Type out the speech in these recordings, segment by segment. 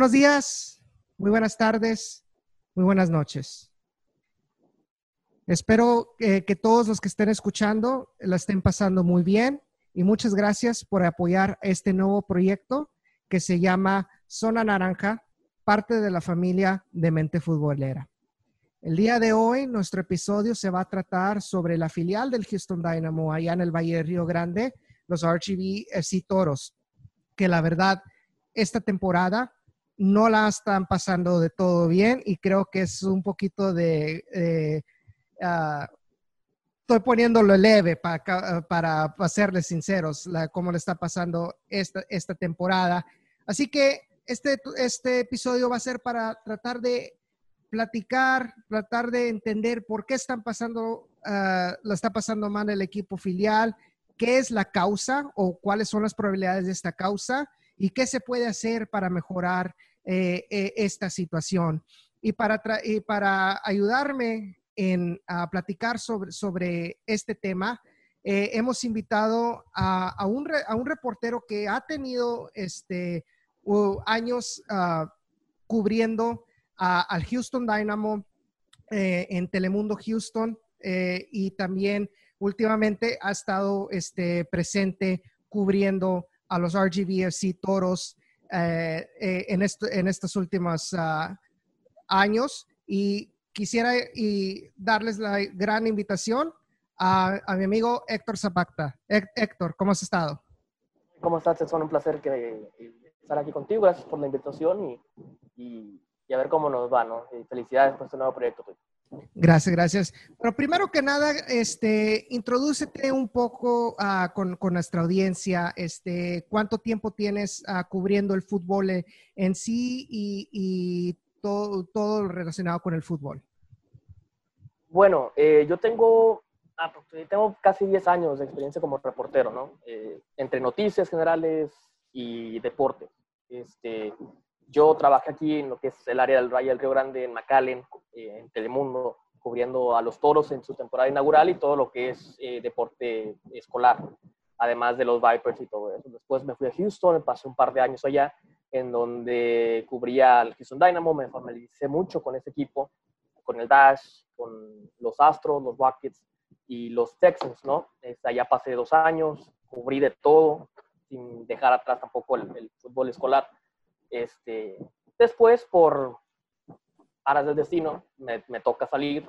buenos días, muy buenas tardes, muy buenas noches. Espero que, todos los que estén escuchando la estén pasando muy bien y muchas gracias por apoyar este nuevo proyecto que se llama Zona Naranja, parte de la familia de Mente Futbolera. El día de hoy nuestro episodio se va a tratar sobre la filial del Houston Dynamo allá en el Valle de Río Grande, los RGV FC Toros, que la verdad esta temporada no la están pasando de todo bien y creo que es un poquito de... Ah, estoy poniéndolo leve para, para, serles sinceros, la, cómo le está pasando esta, esta temporada. Así que este, este episodio va a ser para tratar de platicar, tratar de entender por qué están pasando, uh, lo está pasando mal el equipo filial, qué es la causa o cuáles son las probabilidades de esta causa y qué se puede hacer para mejorar eh, eh, esta situación. Y para, para ayudarme en, a platicar sobre, sobre este tema, eh, hemos invitado a, un, a, un, reportero que ha tenido este, años uh, cubriendo al Houston Dynamo en Telemundo Houston y también últimamente ha estado este, presente cubriendo a los RGVFC Toros eh, eh, en, estos últimos ah, años y quisiera y darles la gran invitación a, mi amigo Héctor Zapata. Héctor, ¿cómo has estado? ¿Cómo estás? Es un placer que, estar aquí contigo. Gracias por la invitación y, y, y a ver cómo nos va, ¿no? felicidades por este nuevo proyecto. Gracias, gracias. Pero primero que nada, este, introdúcete un poco uh, con, nuestra audiencia. Este, ¿Cuánto tiempo tienes uh, cubriendo el fútbol en sí y, y todo, todo, relacionado con el fútbol? Bueno, eh, yo tengo, ah, pues, tengo casi 10 años de experiencia como reportero, ¿no? Eh, entre noticias generales y deporte. Este, yo trabajé aquí en lo que es el área del Valle del Río Grande, en McAllen, eh, en Telemundo, cubriendo a los toros en su temporada inaugural y todo lo que es eh, deporte escolar, además de los Vipers y todo eso. Después me fui a Houston, pasé un par de años allá, en donde cubría al Houston Dynamo, me familiaricé mucho con ese equipo, con el Dash, con los Astros, los Rockets y los Texans, ¿no? allá pasé dos años, cubrí de todo, sin dejar atrás tampoco el, el fútbol escolar este, después, por aras del destino, me, toca salir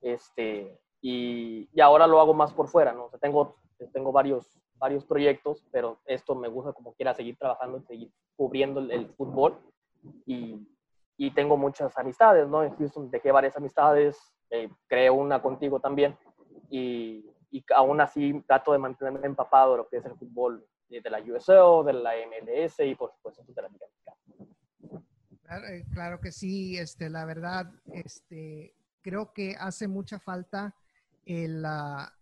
este, y, ahora lo hago más por fuera, ¿no? O tengo, varios, proyectos, pero esto me gusta como quiera seguir trabajando, seguir cubriendo el, fútbol y, tengo muchas amistades, ¿no? En Houston dejé varias amistades, eh, creo una contigo también y, y aún así trato de mantenerme empapado de lo que es el fútbol de la USO, de la MLS y por supuesto de la Liga eh, Claro, que sí, este, la verdad, este, creo que hace mucha falta la,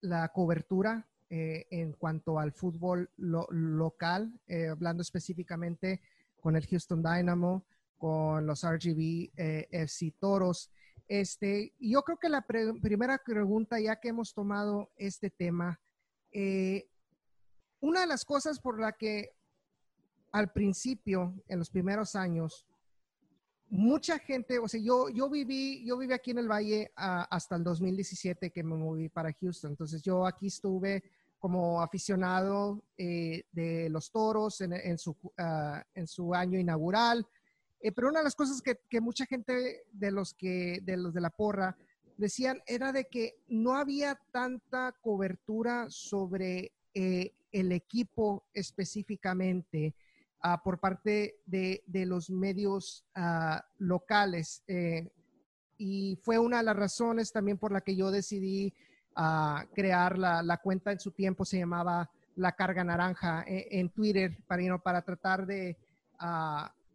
la, cobertura eh, en cuanto al fútbol local, eh, hablando específicamente con el Houston Dynamo, con los RGB FC Toros. Este, yo creo que la primera pregunta, ya que hemos tomado este tema, eh, una de las cosas por la que al principio, en los primeros años, mucha gente, o sea, yo, yo viví, yo viví aquí en el Valle ah, hasta el 2017 que me moví para Houston. Entonces yo aquí estuve como aficionado eh, de los toros en, su, ah, en su año inaugural. Eh, pero una de las cosas que, que, mucha gente de los que, de los de la porra, decían era de que no había tanta cobertura sobre eh, el equipo específicamente ah, por parte de, los medios ah, locales. Eh, y fue una de las razones también por la que yo decidí ah, crear la, cuenta en su tiempo, se llamaba La Carga Naranja eh, en, Twitter, para, para tratar de,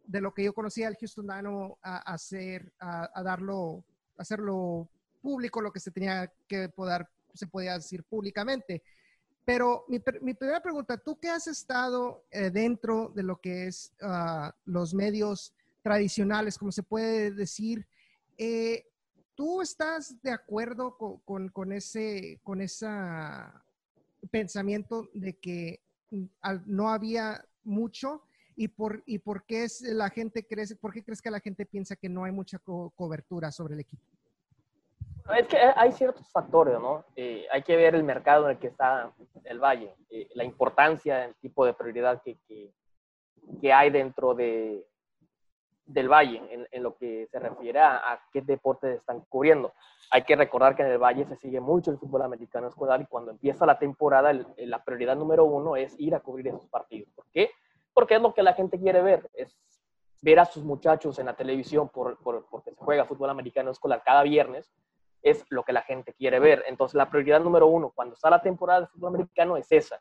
de lo que yo conocía al Houston Dynamo, a, hacer, a, darlo, hacerlo público, lo que se tenía que poder, se podía decir públicamente. Pero mi, primera pregunta, tú que has estado eh, dentro de lo que es ah, los medios tradicionales, como se puede decir, eh, ¿tú estás de acuerdo con, con, ese con pensamiento de que mm, no había mucho? ¿Y por, y por qué es la gente crece, por qué crees que la gente piensa que no hay mucha cobertura sobre el equipo? Es que hay ciertos factores, ¿no? Eh, hay que ver el mercado en el que está el Valle, eh, la importancia, el tipo de prioridad que, que, que hay dentro de, del Valle en, en, lo que se refiere a, qué deportes están cubriendo. Hay que recordar que en el Valle se sigue mucho el fútbol americano escolar y cuando empieza la temporada la prioridad número uno es ir a cubrir esos partidos. ¿Por qué? Porque es lo que la gente quiere ver, es ver a sus muchachos en la televisión por, por, porque se juega fútbol americano escolar cada viernes es lo que la gente quiere ver. Entonces, la prioridad número uno cuando está la temporada de fútbol americano es esa.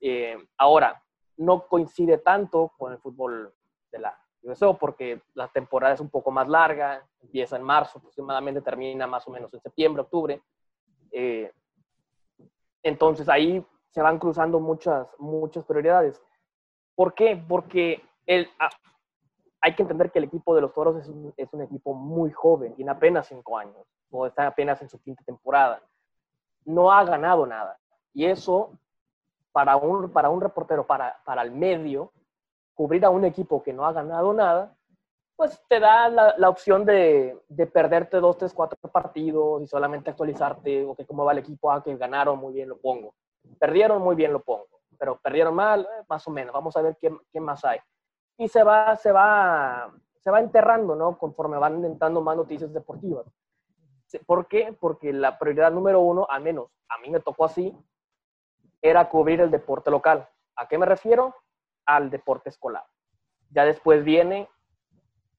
Eh, ahora, no coincide tanto con el fútbol de la USO porque la temporada es un poco más larga, empieza en marzo, aproximadamente termina más o menos en septiembre, octubre. Eh, entonces, ahí se van cruzando muchas, muchas prioridades. ¿Por qué? Porque el, hay que entender que el equipo de los Toros es un, es un equipo muy joven, tiene apenas cinco años o está apenas en su quinta temporada. No ha ganado nada. Y eso, para un, para un reportero, para, para el medio, cubrir a un equipo que no ha ganado nada, pues te da la, la opción de, de, perderte dos, tres, cuatro partidos y solamente actualizarte, o que cómo va el equipo, ah, que ganaron, muy bien, lo pongo. Perdieron, muy bien, lo pongo. Pero perdieron mal, eh, más o menos. Vamos a ver qué, qué más hay. Y se va, se va, se va enterrando, ¿no? Conforme van entrando más noticias deportivas. ¿Por qué? Porque la prioridad número uno, al menos a mí me tocó así, era cubrir el deporte local. ¿A qué me refiero? Al deporte escolar. Ya después viene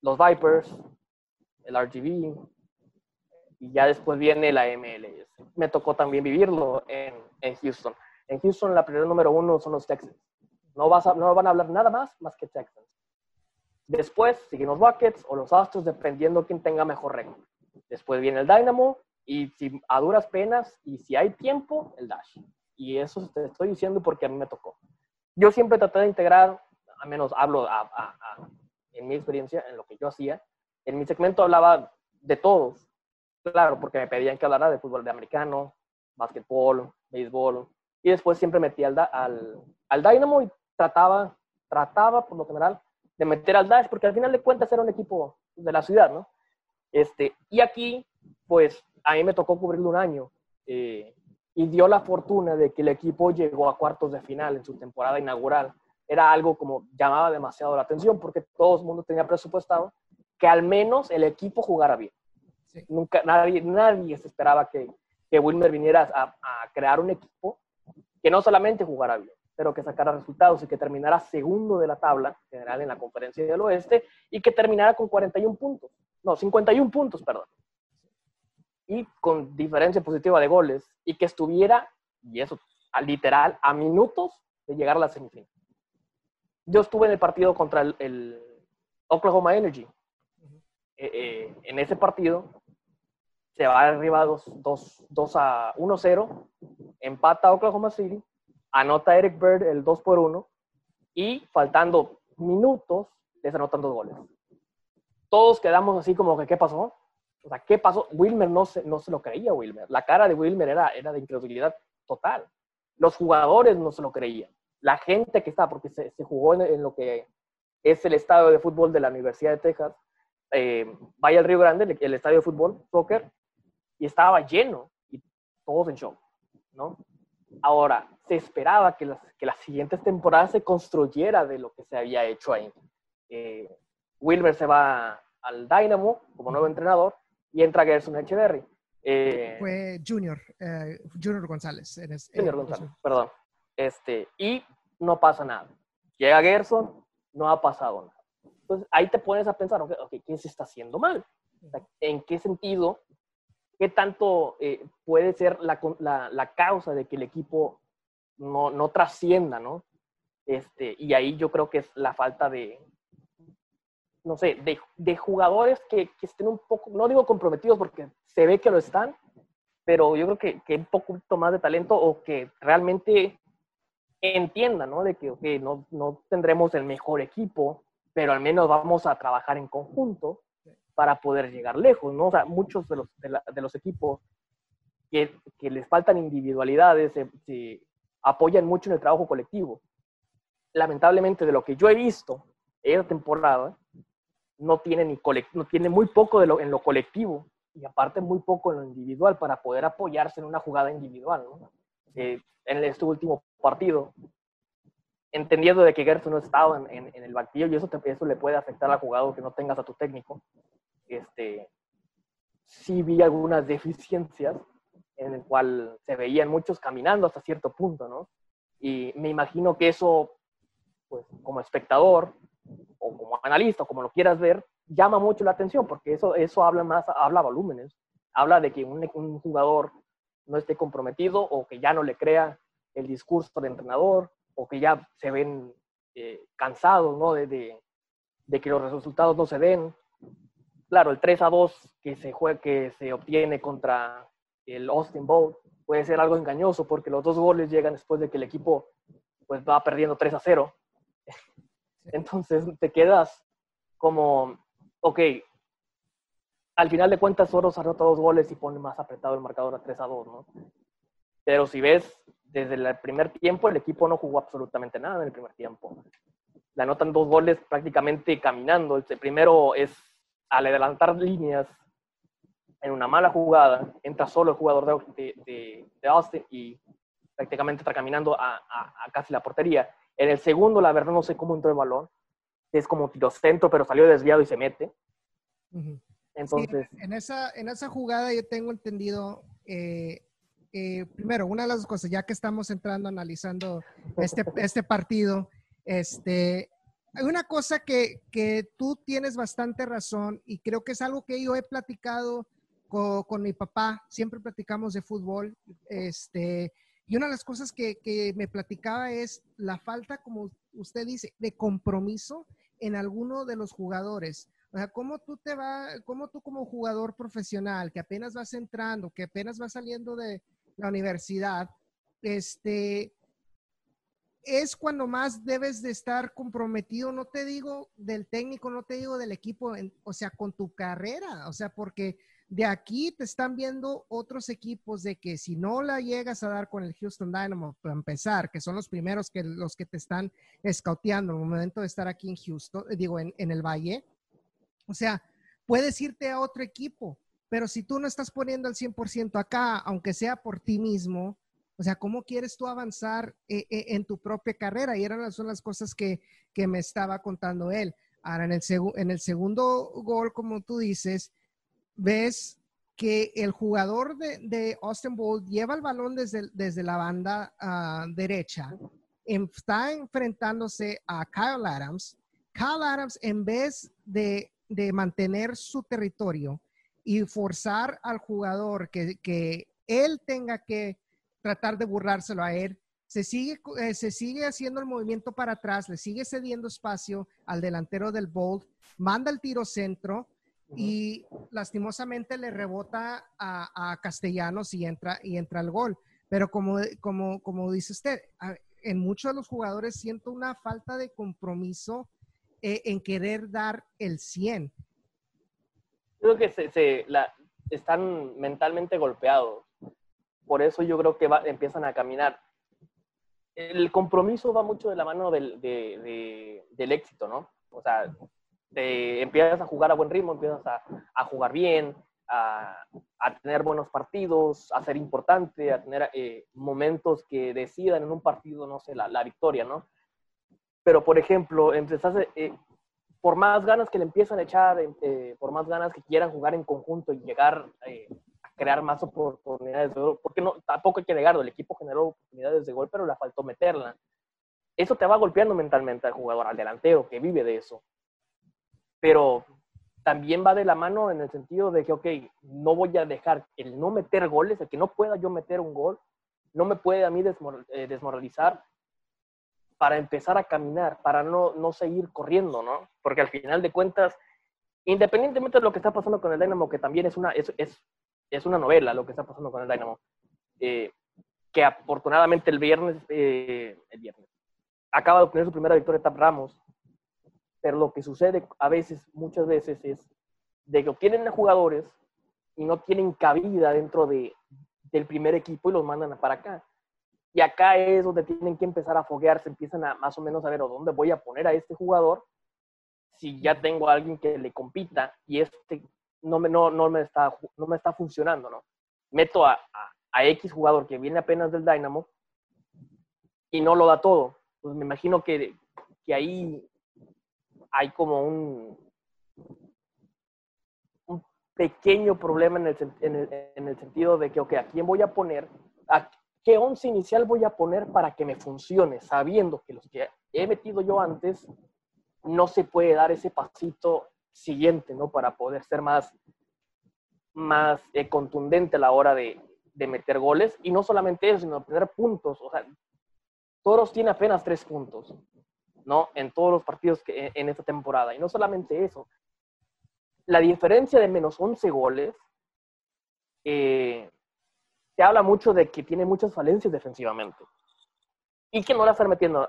los Vipers, el RGB, y ya después viene la MLS. Me tocó también vivirlo en, en Houston. En Houston la prioridad número uno son los Texans. No, vas no van a hablar nada más más que Texans. Después siguen los Buckets o los Astros, dependiendo quién tenga mejor récord. Después viene el Dynamo y si a duras penas y si hay tiempo, el Dash. Y eso te estoy diciendo porque a mí me tocó. Yo siempre traté de integrar, al menos hablo en mi experiencia, en lo que yo hacía. En mi segmento hablaba de todos, claro, porque me pedían que hablara de fútbol de americano, básquetbol, béisbol. Y después siempre metí al, al, al Dynamo y trataba, trataba por lo general de meter al Dash, porque al final de cuentas era un equipo de la ciudad, ¿no? Este, y aquí, pues, a mí me tocó cubrirlo un año eh, y dio la fortuna de que el equipo llegó a cuartos de final en su temporada inaugural. Era algo como llamaba demasiado la atención porque todo el mundo tenía presupuestado que al menos el equipo jugara bien. Nunca, nadie, nadie se esperaba que, que Wilmer viniera a, a crear un equipo que no solamente jugara bien, pero que sacara resultados y que terminara segundo de la tabla general en la conferencia del oeste y que terminara con 41 puntos no, 51 puntos, perdón. Y con diferencia positiva de goles y que estuviera, y eso, literal, a minutos de llegar a la semifinal. Yo estuve en el partido contra el, Oklahoma Energy. Eh, eh, en ese partido se va arriba 2, a 1-0, empata Oklahoma City, anota Eric Bird el 2 por 1 y faltando minutos les anotan dos goles todos quedamos así como que, ¿qué pasó? O sea, ¿qué pasó? Wilmer no se, no se lo creía, Wilmer. La cara de Wilmer era, era de incredulidad total. Los jugadores no se lo creían. La gente que estaba, porque se, jugó en, lo que es el estadio de fútbol de la Universidad de Texas, eh, vaya al Río Grande, el, estadio de fútbol, soccer, y estaba lleno, y todos en shock, ¿no? Ahora, se esperaba que las, que las siguientes temporadas se construyera de lo que se había hecho ahí. Eh, Wilmer se va al Dynamo como nuevo entrenador y entra Gerson Echeverry. Eh, Fue Junior, eh, Junior González. Junior González, perdón. Este, y no pasa nada. Llega Gerson, no ha pasado nada. Entonces ahí te pones a pensar, okay, ¿qué se está haciendo mal? ¿En qué sentido? ¿Qué tanto eh, puede ser la, la, la, causa de que el equipo no, no trascienda, no? Este, y ahí yo creo que es la falta de, no sé, de, jugadores que, estén un poco, no digo comprometidos porque se ve que lo están, pero yo creo que, que un poquito más de talento o que realmente entiendan, ¿no? De que no, no tendremos el mejor equipo, pero al menos vamos a trabajar en conjunto para poder llegar lejos, ¿no? O sea, muchos de los, de, los equipos que, que, les faltan individualidades se, se, apoyan mucho en el trabajo colectivo. Lamentablemente, de lo que yo he visto esa temporada no tiene, ni no tiene muy poco de lo, en lo colectivo y aparte muy poco en lo individual para poder apoyarse en una jugada individual. Eh, en este último partido, entendiendo de que Gerson no estaba en, el banquillo y eso, eso le puede afectar al jugador que no tengas a tu técnico, este, sí vi algunas deficiencias en el cual se veían muchos caminando hasta cierto punto, ¿no? Y me imagino que eso, pues como espectador o como analista, o como lo quieras ver, llama mucho la atención porque eso, eso habla más, habla volúmenes, habla de que un, jugador no esté comprometido o que ya no le crea el discurso del entrenador o que ya se ven eh, cansados, ¿no? De, de, de, que los resultados no se den. Claro, el 3 a 2 que se, juega, que se obtiene contra el Austin Bowl puede ser algo engañoso porque los dos goles llegan después de que el equipo pues va perdiendo 3 a 0. Entonces te quedas como, ok, al final de cuentas Soros anota dos goles y pone más apretado el marcador a 3 a 2, ¿no? Pero si ves, desde el primer tiempo el equipo no jugó absolutamente nada en el primer tiempo. Le anotan dos goles prácticamente caminando. El primero es al adelantar líneas en una mala jugada, entra solo el jugador de, de, Austin y prácticamente está caminando a, casi la portería. En el segundo, la verdad, no sé cómo entró el balón. Es como tiro centro, pero salió desviado y se mete. Entonces. en, esa, en esa jugada yo tengo entendido, eh, eh, primero, una de las cosas, ya que estamos entrando analizando este, este partido, este, hay una cosa que, que, tú tienes bastante razón y creo que es algo que yo he platicado con, mi papá, siempre platicamos de fútbol, este, y una de las cosas que, me platicaba es la falta, como usted dice, de compromiso en alguno de los jugadores. O sea, ¿cómo tú te va, cómo tú como jugador profesional que apenas vas entrando, que apenas vas saliendo de la universidad, este, es cuando más debes de estar comprometido, no te digo del técnico, no te digo del equipo, o sea, con tu carrera, o sea, porque de aquí te están viendo otros equipos de que si no la llegas a dar con el Houston Dynamo, para empezar, que son los primeros que los que te están escauteando en el momento de estar aquí en Houston, eh, digo, en, en el Valle, o sea, puedes irte a otro equipo, pero si tú no estás poniendo el 100% acá, aunque sea por ti mismo, o sea, ¿cómo quieres tú avanzar eh, eh, en tu propia carrera? Y eran son las cosas que, que me estaba contando él. Ahora, en el, en el segundo gol, como tú dices, ves que el jugador de, Austin Bolt lleva el balón desde, desde la banda ah, derecha, está enfrentándose a Kyle Adams. Kyle Adams, en vez de, mantener su territorio y forzar al jugador que, que, él tenga que tratar de burlárselo a él, se sigue, eh, se sigue haciendo el movimiento para atrás, le sigue cediendo espacio al delantero del Bolt, manda el tiro centro, y lastimosamente le rebota a, Castellanos y entra, y entra el gol. Pero como, como, como dice usted, en muchos de los jugadores siento una falta de compromiso eh, en querer dar el 100. Creo que se, la, están mentalmente golpeados. Por eso yo creo que empiezan a caminar. El compromiso va mucho de la mano del, del éxito, ¿no? O sea, empiezas a jugar a buen ritmo, empiezas a, jugar bien, a, tener buenos partidos, a ser importante, a tener eh, momentos que decidan en un partido, no sé, la, victoria, ¿no? Pero, por ejemplo, empezás, eh, por más ganas que le empiezan a echar, eh, por más ganas que quieran jugar en conjunto y llegar a crear más oportunidades de gol, porque no, tampoco hay que negarlo, el equipo generó oportunidades de gol, pero le faltó meterla. Eso te va golpeando mentalmente al jugador, al delantero que vive de eso pero también va de la mano en el sentido de que, ok, no voy a dejar el no meter goles, el que no pueda yo meter un gol, no me puede a mí eh, desmoralizar para empezar a caminar, para no, no seguir corriendo, ¿no? Porque al final de cuentas, independientemente de lo que está pasando con el Dynamo, que también es una, es, es, es una novela lo que está pasando con el Dynamo, eh, que afortunadamente el viernes, eh, el viernes, acaba de obtener su primera victoria Tap Ramos, pero lo que sucede a veces, muchas veces, es de que obtienen a jugadores y no tienen cabida dentro de, del primer equipo y los mandan para acá. Y acá es donde tienen que empezar a foguearse, empiezan a más o menos a ver dónde voy a poner a este jugador si ya tengo a alguien que le compita y este no me, no, no me, está, no me está funcionando, ¿no? Meto a, a, X jugador que viene apenas del Dynamo y no lo da todo. Pues me imagino que, que ahí hay como un, pequeño problema en el, en, el, en el, sentido de que, ok, ¿a quién voy a poner? ¿A qué once inicial voy a poner para que me funcione? Sabiendo que los que he metido yo antes no se puede dar ese pasito siguiente, ¿no? Para poder ser más, más eh, contundente a la hora de, de, meter goles. Y no solamente eso, sino obtener puntos. O sea, Toros tiene apenas tres puntos, ¿no? En todos los partidos que, en esta temporada. Y no solamente eso. La diferencia de menos 11 goles eh, te habla mucho de que tiene muchas falencias defensivamente. Y que no la están metiendo.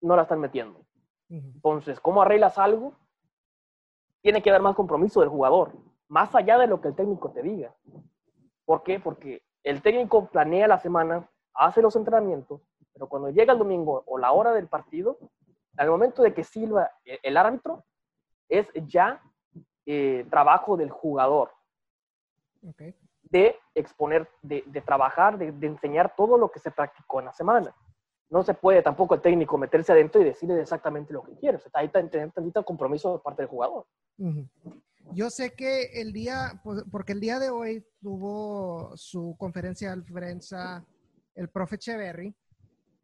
No la están metiendo. Entonces, ¿cómo arreglas algo? Tiene que haber más compromiso del jugador, más allá de lo que el técnico te diga. ¿Por qué? Porque el técnico planea la semana, hace los entrenamientos, pero cuando llega el domingo o la hora del partido, al momento de que silba el árbitro, es ya eh, trabajo del jugador. De exponer, de, trabajar, de, de, enseñar todo lo que se practicó en la semana no se puede tampoco el técnico meterse adentro y decirle exactamente lo que quiere. O sea, ahí tener tantito compromiso por parte del jugador. Yo sé que el día, pues, porque el día de hoy tuvo su conferencia de prensa el profe Cheverry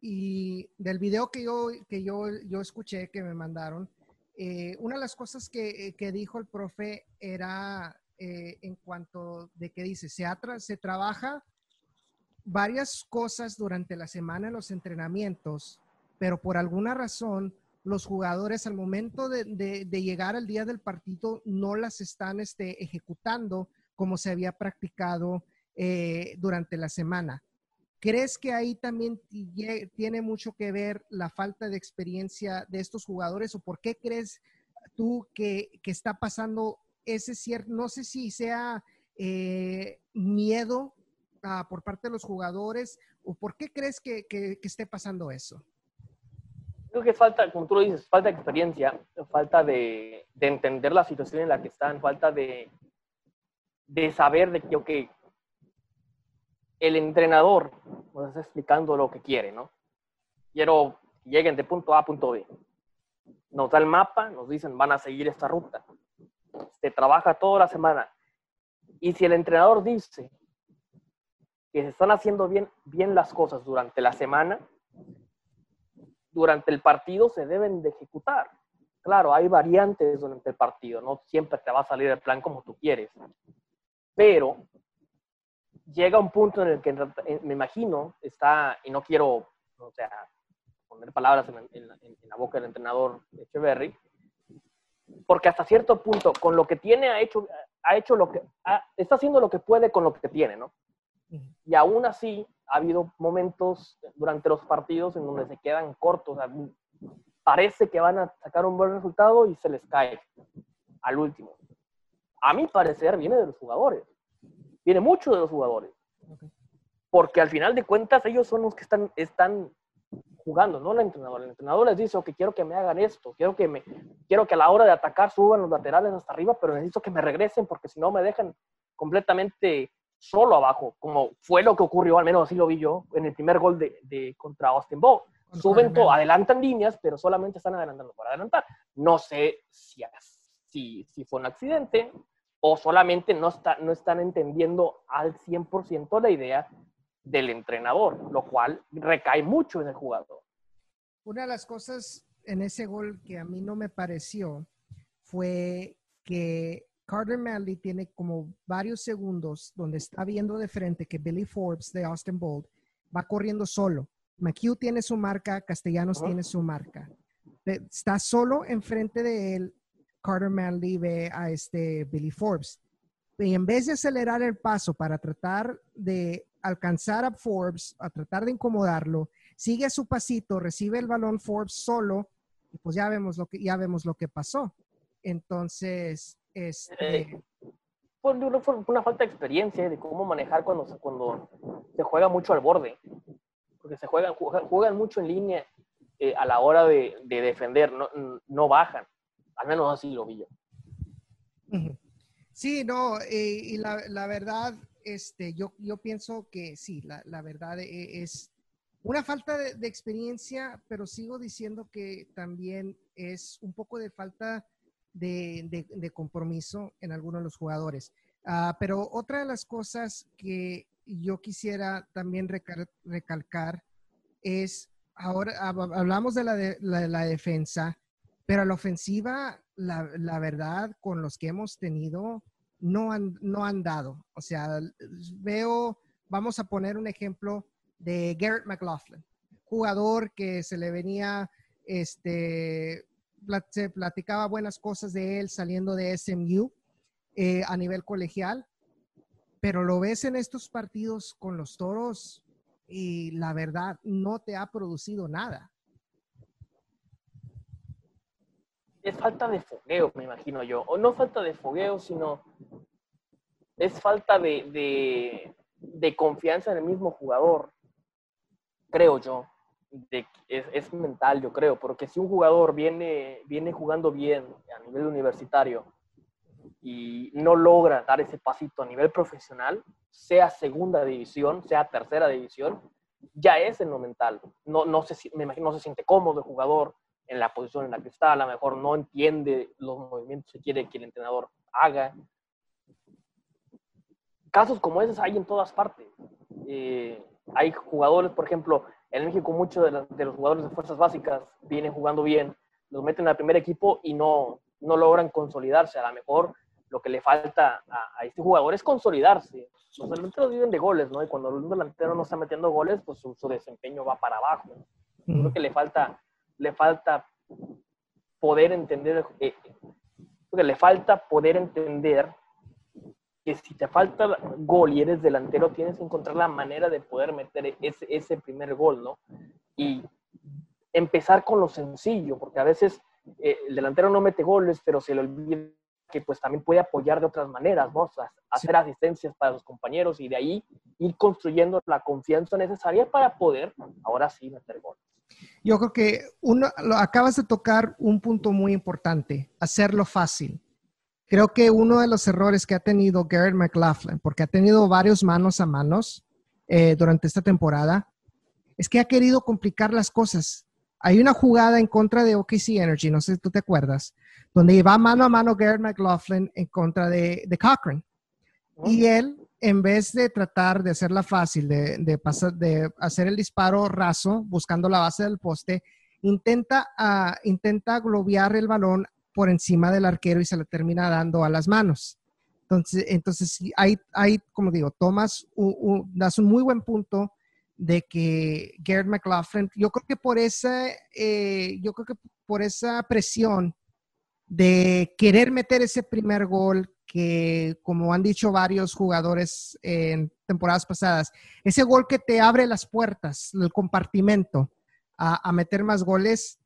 y del video que yo, que yo, yo escuché que me mandaron, eh, una de las cosas que, que, dijo el profe era eh, en cuanto de que dice, se, se trabaja varias cosas durante la semana en los entrenamientos, pero por alguna razón los jugadores al momento de, llegar al día del partido no las están este, ejecutando como se había practicado eh, durante la semana. ¿Crees que ahí también tiene mucho que ver la falta de experiencia de estos jugadores o por qué crees tú que, está pasando ese cierto, no sé si sea eh, miedo por parte de los jugadores? ¿O por qué crees que, que, esté pasando eso? Creo que falta, como tú lo dices, falta de experiencia, falta de, de entender la situación en la que están, falta de, de saber de que, el entrenador nos está explicando lo que quiere, ¿no? Quiero que lleguen de punto A a punto B. Nos da el mapa, nos dicen van a seguir esta ruta. Se trabaja toda la semana. Y si el entrenador dice que se están haciendo bien, bien las cosas durante la semana, durante el partido se deben de ejecutar. Claro, hay variantes durante el partido, no siempre te va a salir el plan como tú quieres, pero llega un punto en el que me imagino está, y no quiero, o sea, poner palabras en, la boca del entrenador Echeverry, porque hasta cierto punto, con lo que tiene, ha hecho, ha hecho lo que, está haciendo lo que puede con lo que tiene, ¿no? Y aún así, ha habido momentos durante los partidos en donde se quedan cortos. parece que van a sacar un buen resultado y se les cae al último. A mi parecer, viene de los jugadores. Viene mucho de los jugadores. Porque al final de cuentas, ellos son los que están, están jugando, no el entrenador. El entrenador les dice, que quiero que me hagan esto, quiero que, me, quiero que a la hora de atacar suban los laterales hasta arriba, pero necesito que me regresen porque si no me dejan completamente solo abajo, como fue lo que ocurrió, al menos así lo vi yo, en el primer gol de, de contra Austin Bow. Suben todo, adelantan líneas, pero solamente están adelantando para adelantar. No sé si, si, si fue un accidente o solamente no, está, no están entendiendo al 100% la idea del entrenador, lo cual recae mucho en el jugador. Una de las cosas en ese gol que a mí no me pareció fue que Carter Manley tiene como varios segundos donde está viendo de frente que Billy Forbes de Austin Bold va corriendo solo. McHugh tiene su marca, Castellanos tiene su marca. Está solo enfrente de él. Carter Manley ve a este Billy Forbes. Y en vez de acelerar el paso para tratar de alcanzar a Forbes, a tratar de incomodarlo, sigue su pasito, recibe el balón Forbes solo y pues ya vemos lo que, ya vemos lo que pasó. Entonces, este... Eh, una, falta de experiencia de cómo manejar cuando, cuando se juega mucho al borde. Porque se juegan, juegan mucho en línea eh, a la hora de, defender, no, bajan. Al menos así lo vi yo. Sí, no, eh, y la, la, verdad, este, yo, yo pienso que sí, la, la verdad e, es una falta de, experiencia, pero sigo diciendo que también es un poco de falta de, de, compromiso en algunos de los jugadores. Uh, pero otra de las cosas que yo quisiera también recal recalcar es, ahora hablamos de la, la, la, defensa, pero a la ofensiva, la, verdad, con los que hemos tenido, no han, no han dado. O sea, veo, vamos a poner un ejemplo de Garrett McLaughlin, jugador que se le venía, este, se platicaba buenas cosas de él saliendo de SMU eh, a nivel colegial, pero lo ves en estos partidos con los toros y la verdad no te ha producido nada. Es falta de fogueo, me imagino yo. O no falta de fogueo, sino es falta de, de, confianza en el mismo jugador, creo yo. es, es, mental, yo creo, porque si un jugador viene, viene jugando bien a nivel universitario y no logra dar ese pasito a nivel profesional, sea segunda división, sea tercera división, ya es en lo mental. No, no, se, me imagino, no se siente cómodo el jugador en la posición en la que está, a lo mejor no entiende los movimientos que quiere que el entrenador haga. Casos como esos hay en todas partes. Eh, hay jugadores, por ejemplo, en México muchos de, de, los jugadores de fuerzas básicas vienen jugando bien, los meten al primer equipo y no, no logran consolidarse. A lo mejor lo que le falta a, a este jugador es consolidarse. Los delanteros viven de goles, ¿no? Y cuando un delantero no está metiendo goles, pues su, su desempeño va para abajo. Creo que le falta, le falta poder entender, eh, que le falta poder entender que si te falta gol y eres delantero, tienes que encontrar la manera de poder meter ese, ese primer gol, ¿no? Y empezar con lo sencillo, porque a veces eh, el delantero no mete goles, pero se le olvida que pues también puede apoyar de otras maneras, ¿no? O sea, hacer sí. asistencias para los compañeros y de ahí ir construyendo la confianza necesaria para poder ahora sí meter goles. Yo creo que uno, lo, acabas de tocar un punto muy importante, hacerlo fácil. Creo que uno de los errores que ha tenido Garrett McLaughlin, porque ha tenido varios manos a manos eh, durante esta temporada, es que ha querido complicar las cosas. Hay una jugada en contra de OKC Energy, no sé si tú te acuerdas, donde va mano a mano Garrett McLaughlin en contra de, de Cochran. Oh. Y él, en vez de tratar de hacerla fácil, de, de, pasar, de hacer el disparo raso, buscando la base del poste, intenta, uh, intenta globear el balón por encima del arquero y se le termina dando a las manos. Entonces, entonces hay, hay como digo, tomas, un, das un muy buen punto de que Garrett McLaughlin, yo creo que por esa, eh, yo creo que por esa presión de querer meter ese primer gol que, como han dicho varios jugadores en temporadas pasadas, ese gol que te abre las puertas, el compartimento a, a meter más goles,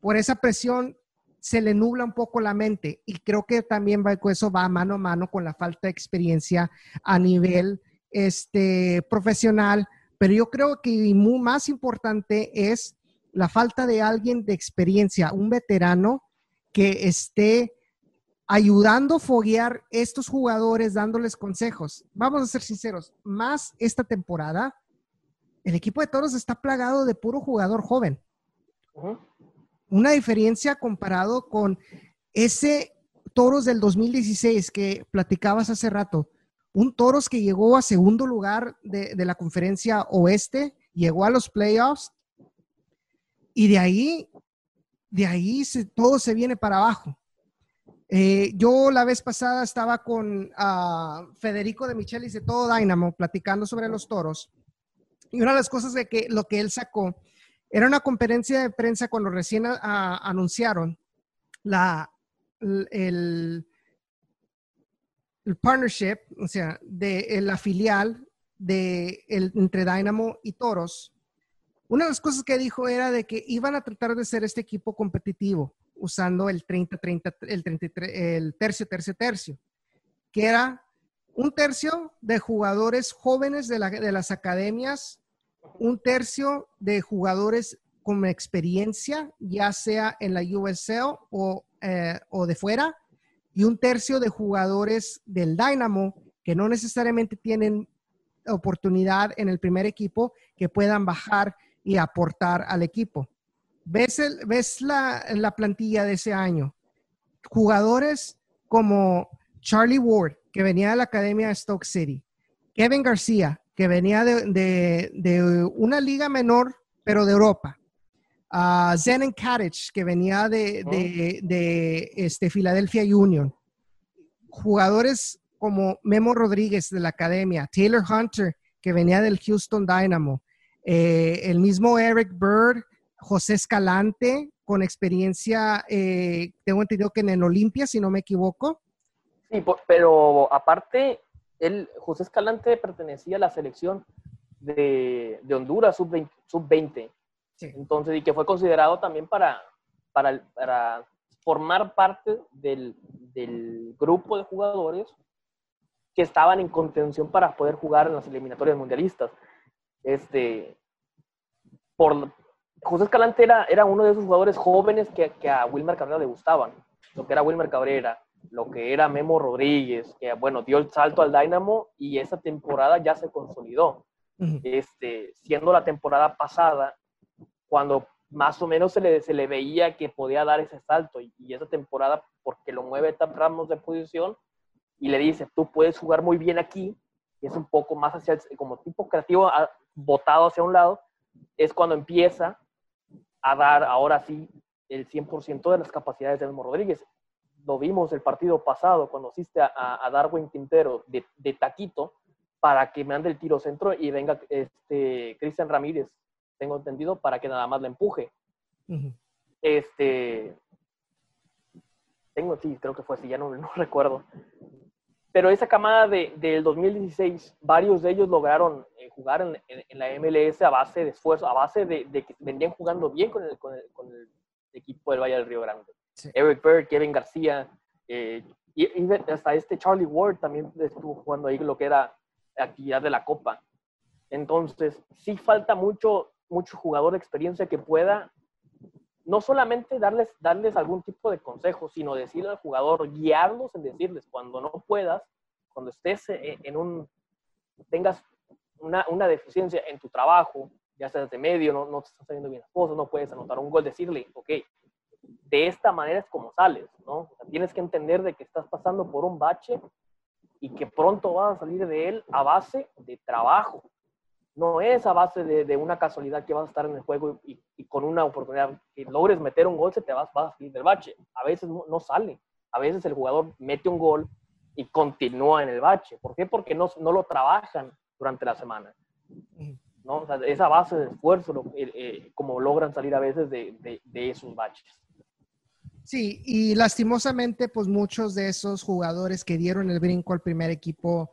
por esa presión se le nubla un poco la mente. Y creo que también va, eso va mano a mano con la falta de experiencia a nivel este, profesional, pero yo creo que muy más importante es la falta de alguien de experiencia, un veterano que esté ayudando a foguear estos jugadores, dándoles consejos. Vamos a ser sinceros, más esta temporada, el equipo de Toros está plagado de puro jugador joven. Uh -huh. Una diferencia comparado con ese Toros del 2016 que platicabas hace rato. Un Toros que llegó a segundo lugar de, de la conferencia oeste, llegó a los playoffs y de ahí de ahí se, todo se viene para abajo. Eh, yo la vez pasada estaba con uh, Federico de Michelis de Todo Dynamo platicando sobre los toros. Y una de las cosas de que lo que él sacó era una conferencia de prensa cuando recién uh, anunciaron la, el, el, partnership, o sea, de la filial de el, entre Dynamo y Toros una de las cosas que dijo era de que iban a tratar de ser este equipo competitivo usando el 30-30, el, 33, el tercio, tercio, tercio, que era un tercio de jugadores jóvenes de las academias, un tercio de jugadores con experiencia, ya sea en la USL o eh, o de fuera y un tercio de jugadores del Dynamo que no necesariamente tienen oportunidad en el primer equipo que puedan bajar y aportar al equipo. ¿Ves, ves la, la plantilla de ese año? Jugadores como Charlie Ward, que venía de la Academia de Stoke City, Kevin García, que venía de, una liga menor, pero de Europa, uh, Zenon Katic, que venía de, de, este, Philadelphia Union, jugadores como Memo Rodríguez de la Academia, Taylor Hunter, que venía del Houston Dynamo, eh, el mismo Eric Bird, José Escalante, con experiencia, eh, tengo entendido que en el Olimpia, si no me equivoco. Sí, pero aparte, él, José Escalante pertenecía a la selección de, Honduras sub-20. Sub Entonces, y que fue considerado también para, para, para formar parte del, del, grupo de jugadores que estaban en contención para poder jugar en las eliminatorias mundialistas. Este, por, José Escalante era, era uno de esos jugadores jóvenes que, que a Wilmer Cabrera le gustaban. Lo que era Wilmer Cabrera, lo que era Memo Rodríguez, que bueno, dio el salto al Dynamo y esa temporada ya se consolidó. este, siendo la temporada pasada, cuando más o menos se le, se le veía que podía dar ese salto y, esa temporada, porque lo mueve Tap Ramos de posición y le dice, tú puedes jugar muy bien aquí, y es un poco más hacia el, como tipo creativo, botado hacia un lado, es cuando empieza a dar ahora sí el 100% de las capacidades de Memo Rodríguez lo vimos el partido pasado cuando asiste a, Darwin Quintero de, taquito para que me ande el tiro centro y venga este Cristian Ramírez, tengo entendido, para que nada más le empuje. Este, tengo, sí, creo que fue así, ya no, no recuerdo. Pero esa camada de, del 2016, varios de ellos lograron eh, jugar en, en, la MLS a base de esfuerzo, a base de, de que venían jugando bien con el, con el, con el equipo del Valle del Río Grande. Eric Bird, Kevin García, eh, y, hasta este Charlie Ward también estuvo jugando ahí lo que era actividad de la Copa. Entonces, sí falta mucho, mucho jugador de experiencia que pueda no solamente darles, darles algún tipo de consejo, sino decirle al jugador, guiarlos en decirles cuando no puedas, cuando estés e, en un, tengas una, una deficiencia en tu trabajo, ya seas de medio, no, no te están saliendo bien las cosas, no puedes anotar un gol, decirle, ok, de esta manera es como sales, ¿no? tienes que entender de que estás pasando por un bache y que pronto vas a salir de él a base de trabajo. No es a base de, una casualidad que vas a estar en el juego y, con una oportunidad que logres meter un gol, se te vas, a salir del bache. A veces no, sale. A veces el jugador mete un gol y continúa en el bache. ¿Por qué? Porque no, no lo trabajan durante la semana. ¿no? esa base de esfuerzo, eh, eh, como logran salir a veces de, de, de esos baches. Sí, y lastimosamente, pues muchos de esos jugadores que dieron el brinco al primer equipo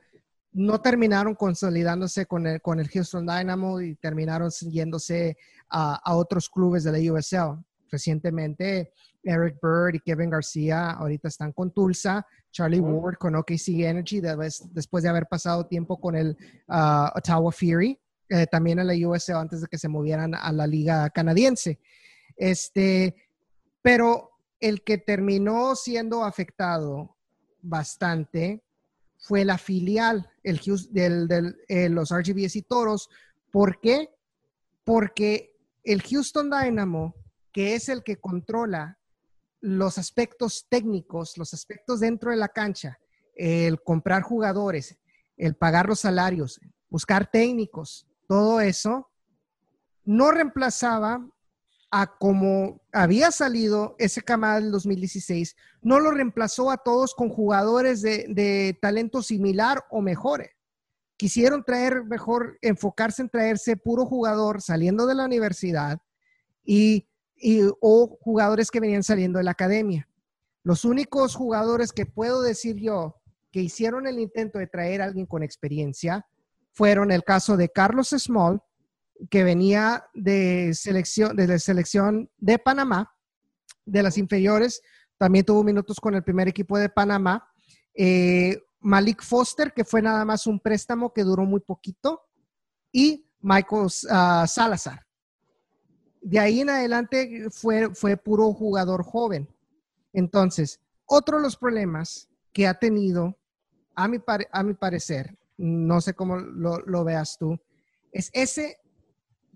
no terminaron consolidándose con el, con el Houston Dynamo y terminaron yéndose a, otros clubes de la USL. Recientemente, Eric Bird y Kevin García ahorita están con Tulsa, Charlie Ward con OKC Energy después de haber pasado tiempo con el uh, Ottawa Fury, eh, también en la USL antes de que se movieran a la liga canadiense. Este, pero el que terminó siendo afectado bastante fue la filial el, del, eh, los RGBS y Toros. ¿Por qué? Porque el Houston Dynamo, que es el que controla los aspectos técnicos, los aspectos dentro de la cancha, el comprar jugadores, el pagar los salarios, buscar técnicos, todo eso, no reemplazaba a como había salido ese camada del 2016, no lo reemplazó a todos con jugadores de, talento similar o mejores. Quisieron traer mejor, enfocarse en traerse puro jugador saliendo de la universidad y, o jugadores que venían saliendo de la academia. Los únicos jugadores que puedo decir yo que hicieron el intento de traer a alguien con experiencia fueron el caso de Carlos Small, que venía de selección, de la selección de Panamá, de las inferiores, también tuvo minutos con el primer equipo de Panamá. Eh, Malik Foster, que fue nada más un préstamo que duró muy poquito, y Michael ah, Salazar. De ahí en adelante fue, fue puro jugador joven. Entonces, otro de los problemas que ha tenido, a mi, a mi parecer, no sé cómo lo, lo veas tú, es ese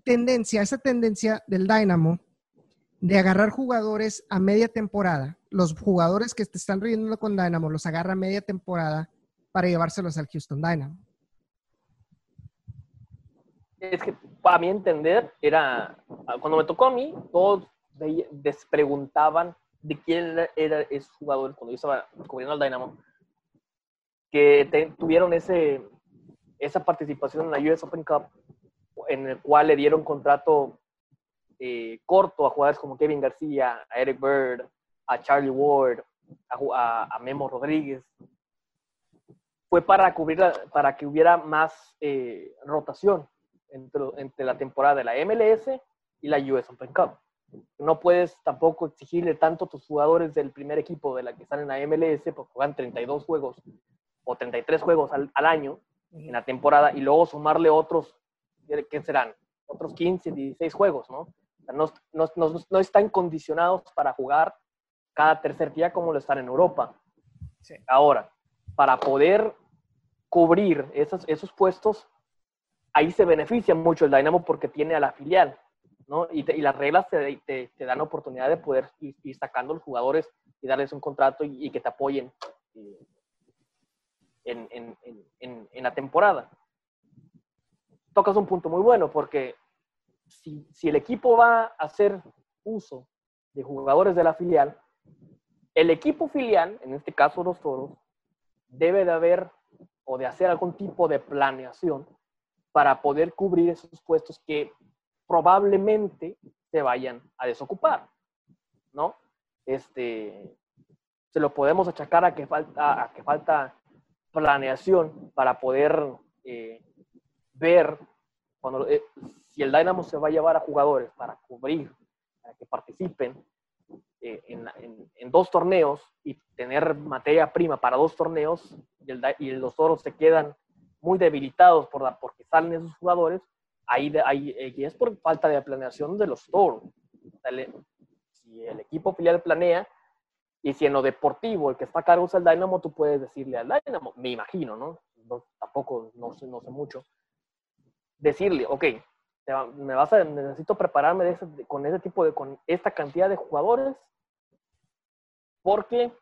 tendencia, esa tendencia del Dynamo de agarrar jugadores a media temporada. Los jugadores que te están riendo con Dynamo los agarra media temporada para llevárselos al Houston Dynamo. Es que, para mi entender, era. Cuando me tocó a mí, todos les preguntaban de quién era ese jugador cuando yo estaba cubriendo al Dynamo, que tuvieron ese, esa participación en la US Open Cup, en el cual le dieron contrato eh, corto a jugadores como Kevin García, a Eric Bird, a Charlie Ward, a, Memo Rodríguez, fue para cubrir, para que hubiera más eh, rotación entre, entre, la temporada de la MLS y la US Open Cup. No puedes tampoco exigirle tanto a tus jugadores del primer equipo de la que están en la MLS, porque juegan 32 juegos o 33 juegos al, al año en la temporada y luego sumarle otros, ¿qué serán? Otros 15, 16 juegos, ¿no? no, no, no, están condicionados para jugar cada tercer día como lo están en Europa. Ahora, para poder cubrir esos, esos puestos, ahí se beneficia mucho el Dynamo porque tiene a la filial, ¿no? Y, y las reglas te, te, te, dan oportunidad de poder ir, sacando los jugadores y darles un contrato y, que te apoyen eh, en, en, en, en, la temporada. Tocas un punto muy bueno porque si, el equipo va a hacer uso de jugadores de la filial, el equipo filial, en este caso los toros, debe de haber o de hacer algún tipo de planeación para poder cubrir esos puestos que probablemente se vayan a desocupar, ¿no? Este, se lo podemos achacar a que falta, a que falta planeación para poder eh, ver cuando, eh, si el Dynamo se va a llevar a jugadores para cubrir, para que participen eh, en, dos torneos y tener materia prima para dos torneos y, los toros se quedan muy debilitados por porque salen esos jugadores, ahí, ahí es por falta de planeación de los toros. si el equipo filial planea y si en lo deportivo el que está a cargo es el Dynamo, tú puedes decirle al Dynamo, me imagino, ¿no? tampoco no no sé mucho, decirle, ok, me vas a, necesito prepararme con ese tipo de, con esta cantidad de jugadores, porque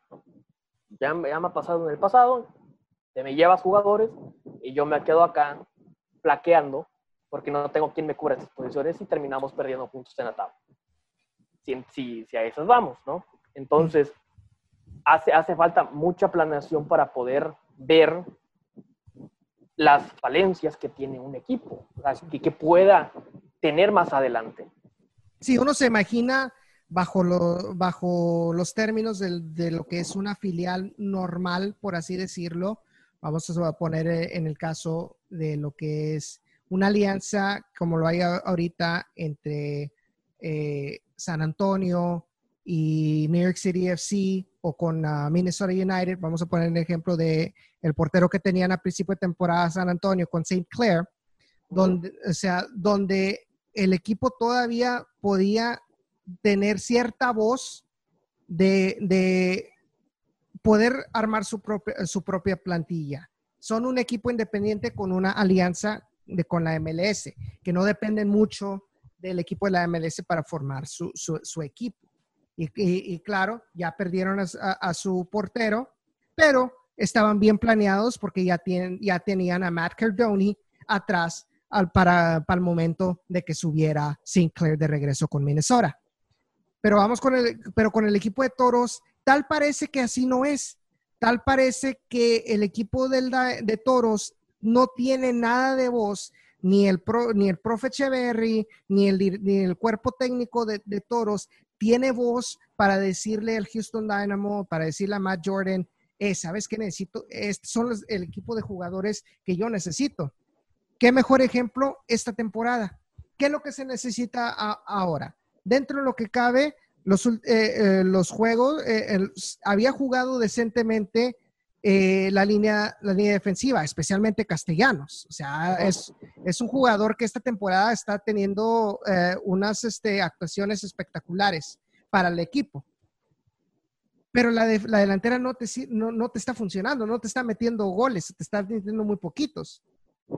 ya, me ha pasado en el pasado, te me llevas jugadores y yo me quedo acá plaqueando porque no tengo quien me cubra esas posiciones y terminamos perdiendo puntos en la tabla. Si, si, si a esas vamos, ¿no? Entonces, hace, hace falta mucha planeación para poder ver las falencias que tiene un equipo y que pueda tener más adelante. Sí, uno se imagina bajo, lo, bajo los términos de, lo que es una filial normal, por así decirlo. Vamos a poner eh, en el caso de lo que es una alianza como lo hay ahorita entre eh, San Antonio y New York City FC o con ah, Minnesota United, vamos a poner el ejemplo de el portero que tenían a principio de temporada San Antonio con St. Clair, donde, o sea, donde el equipo todavía podía tener cierta voz de, poder armar su propia, su propia plantilla. Son un equipo independiente con una alianza de, con la MLS, que no dependen mucho del equipo de la MLS para formar su, su equipo. Y, claro, ya perdieron a, su portero, pero estaban bien planeados porque ya, tienen, ya tenían a Matt Cardoni atrás al, para, para, el momento de que subiera Sinclair de regreso con Minnesota. Pero vamos con el, pero con el equipo de Toros, tal parece que así no es. Tal parece que el equipo del, de Toros no tiene nada de voz, ni el, pro, ni el profe Echeverry, ni el, ni el cuerpo técnico de, de Toros tiene voz para decirle al Houston Dynamo, para decirle a Matt Jordan, eh, ¿sabes qué necesito? Estos son el equipo de jugadores que yo necesito. ¿Qué mejor ejemplo esta temporada? ¿Qué es lo que se necesita ahora? Dentro de lo que cabe, los, eh, eh, los juegos, había jugado decentemente la, línea, la línea defensiva, especialmente Castellanos. O sea, es, es un jugador que esta temporada está teniendo unas este, actuaciones espectaculares para el equipo. pero la, de, la delantera no te, no, no te está funcionando, no te está metiendo goles, te está metiendo muy poquitos.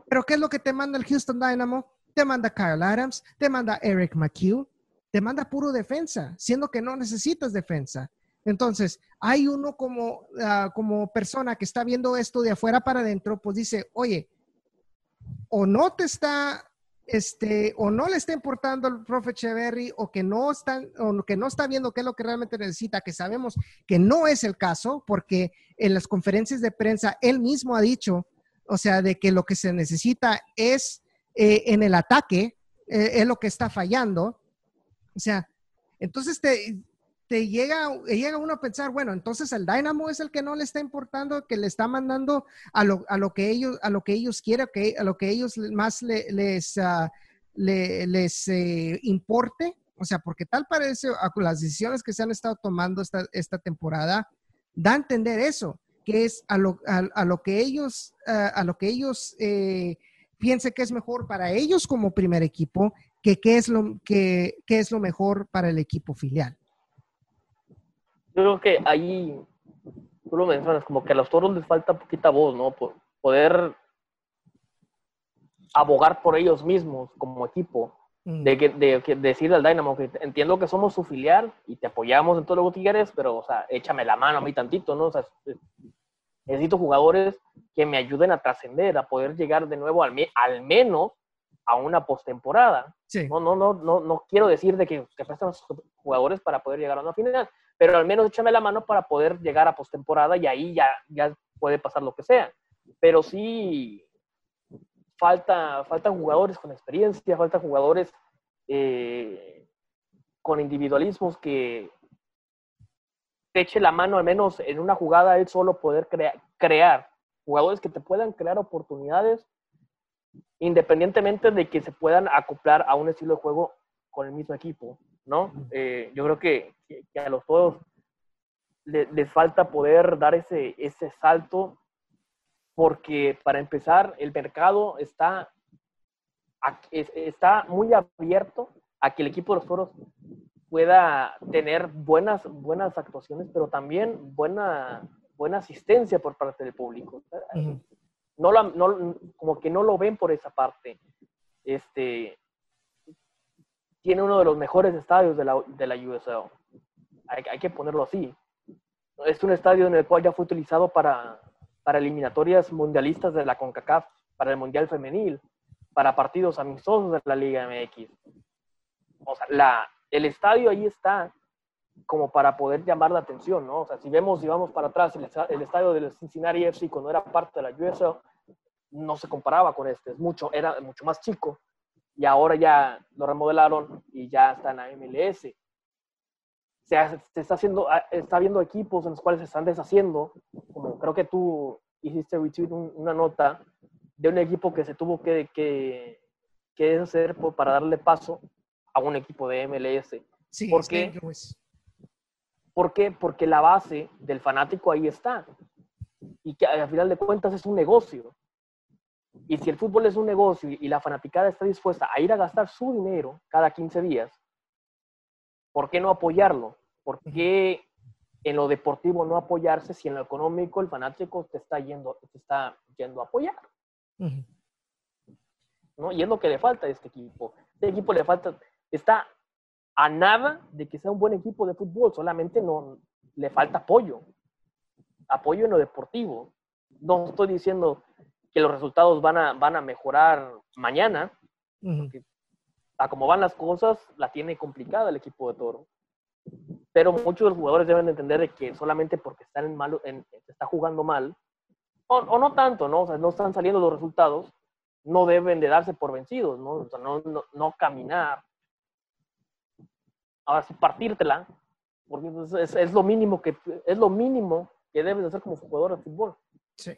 Pero ¿qué es lo que te manda el Houston Dynamo? Te manda Kyle Adams, te manda Eric McHugh, te manda puro defensa, siendo que no necesitas defensa. Entonces, hay uno como, ah, como persona que está viendo esto de afuera para adentro, pues dice, oye, o no te está, este, o no le está importando al profe Echeverry, o que no están, o que no está viendo qué es lo que realmente necesita, que sabemos que no es el caso, porque en las conferencias de prensa él mismo ha dicho, o sea, de que lo que se necesita es eh, en el ataque, eh, es lo que está fallando. O sea, entonces te, te llega, llega uno a pensar, bueno, entonces el Dynamo es el que no le está importando, que le está mandando a lo, a lo que ellos, a lo que ellos quieren, que, a lo que ellos más les, uh, les eh, importe. O sea, porque tal parece, con las decisiones que se han estado tomando esta, esta temporada, da a entender eso, que es a lo, a, lo que ellos, uh, a lo que ellos eh, piensen que es mejor para ellos como primer equipo, que qué es lo, que, que es lo mejor para el equipo filial creo que ahí, tú lo mencionas, como que a los toros les falta poquita voz, ¿no? Por poder abogar por ellos mismos como equipo. Mm. De, de, de, decirle al Dynamo que entiendo que somos su filial y te apoyamos en todo lo que quieres, pero, o sea, échame la mano a mí tantito, ¿no? O sea, necesito jugadores que me ayuden a trascender, a poder llegar de nuevo al, al menos a una postemporada. Sí. No, no, no, no, no quiero decir de que, que prestan jugadores para poder llegar a una final, pero al menos échame la mano para poder llegar a postemporada y ahí ya, ya puede pasar lo que sea. Pero sí falta, faltan jugadores con experiencia, faltan jugadores eh, con individualismos que te eche la mano al menos en una jugada él solo poder crear jugadores que te puedan crear oportunidades independientemente de que se puedan acoplar a un estilo de juego con el mismo equipo. ¿No? Eh, yo creo que, a los todos les, falta poder dar ese, ese salto porque para empezar el mercado está, está muy abierto a que el equipo de los toros pueda tener buenas, buenas actuaciones, pero también buena, buena asistencia por parte del público. no, no, como que no lo ven por esa parte. Este, tiene uno de los mejores estadios de la, de la USL. Hay, que ponerlo así. Es un estadio en el cual ya fue utilizado para, para eliminatorias mundialistas de la CONCACAF, para el Mundial Femenil, para partidos amistosos de la Liga MX. O sea, la, el estadio ahí está como para poder llamar la atención, ¿no? O sea, si vemos, si vamos para atrás, el, el estadio del Cincinnati FC cuando era parte de la USL, no se comparaba con este, es mucho, era mucho más chico y ahora ya lo remodelaron y ya está en la MLS. Se, se, está haciendo, ah, está viendo equipos en los cuales se están deshaciendo, como creo que tú hiciste una nota de un equipo que se tuvo que, que, que deshacer para darle paso a un equipo de MLS. Sí, ¿Por qué? ¿Por qué? Porque la base del fanático ahí está. Y que al final de cuentas es un negocio. Y si el fútbol es un negocio y la fanaticada está dispuesta a ir a gastar su dinero cada 15 días, ¿por qué no apoyarlo? ¿Por qué en lo deportivo no apoyarse si en lo económico el fanático te está yendo, te está yendo a apoyar? ¿No? Y es lo que le falta a este equipo. Este equipo le falta, está a nada de que sea un buen equipo de fútbol, solamente no le falta apoyo. Apoyo en lo deportivo. No estoy diciendo que los resultados van a, van a mejorar mañana. a como van las cosas, la tiene complicada el equipo de Toro. Pero muchos de los jugadores deben entender que solamente porque están en malo, en, está jugando mal, o, no tanto, ¿no? O sea, no están saliendo los resultados, no deben de darse por vencidos, ¿no? O sea, no, no, no caminar. Ahora sí, partírtela, porque es, es, lo mínimo que, es lo mínimo que debes hacer como jugador de fútbol. Sí.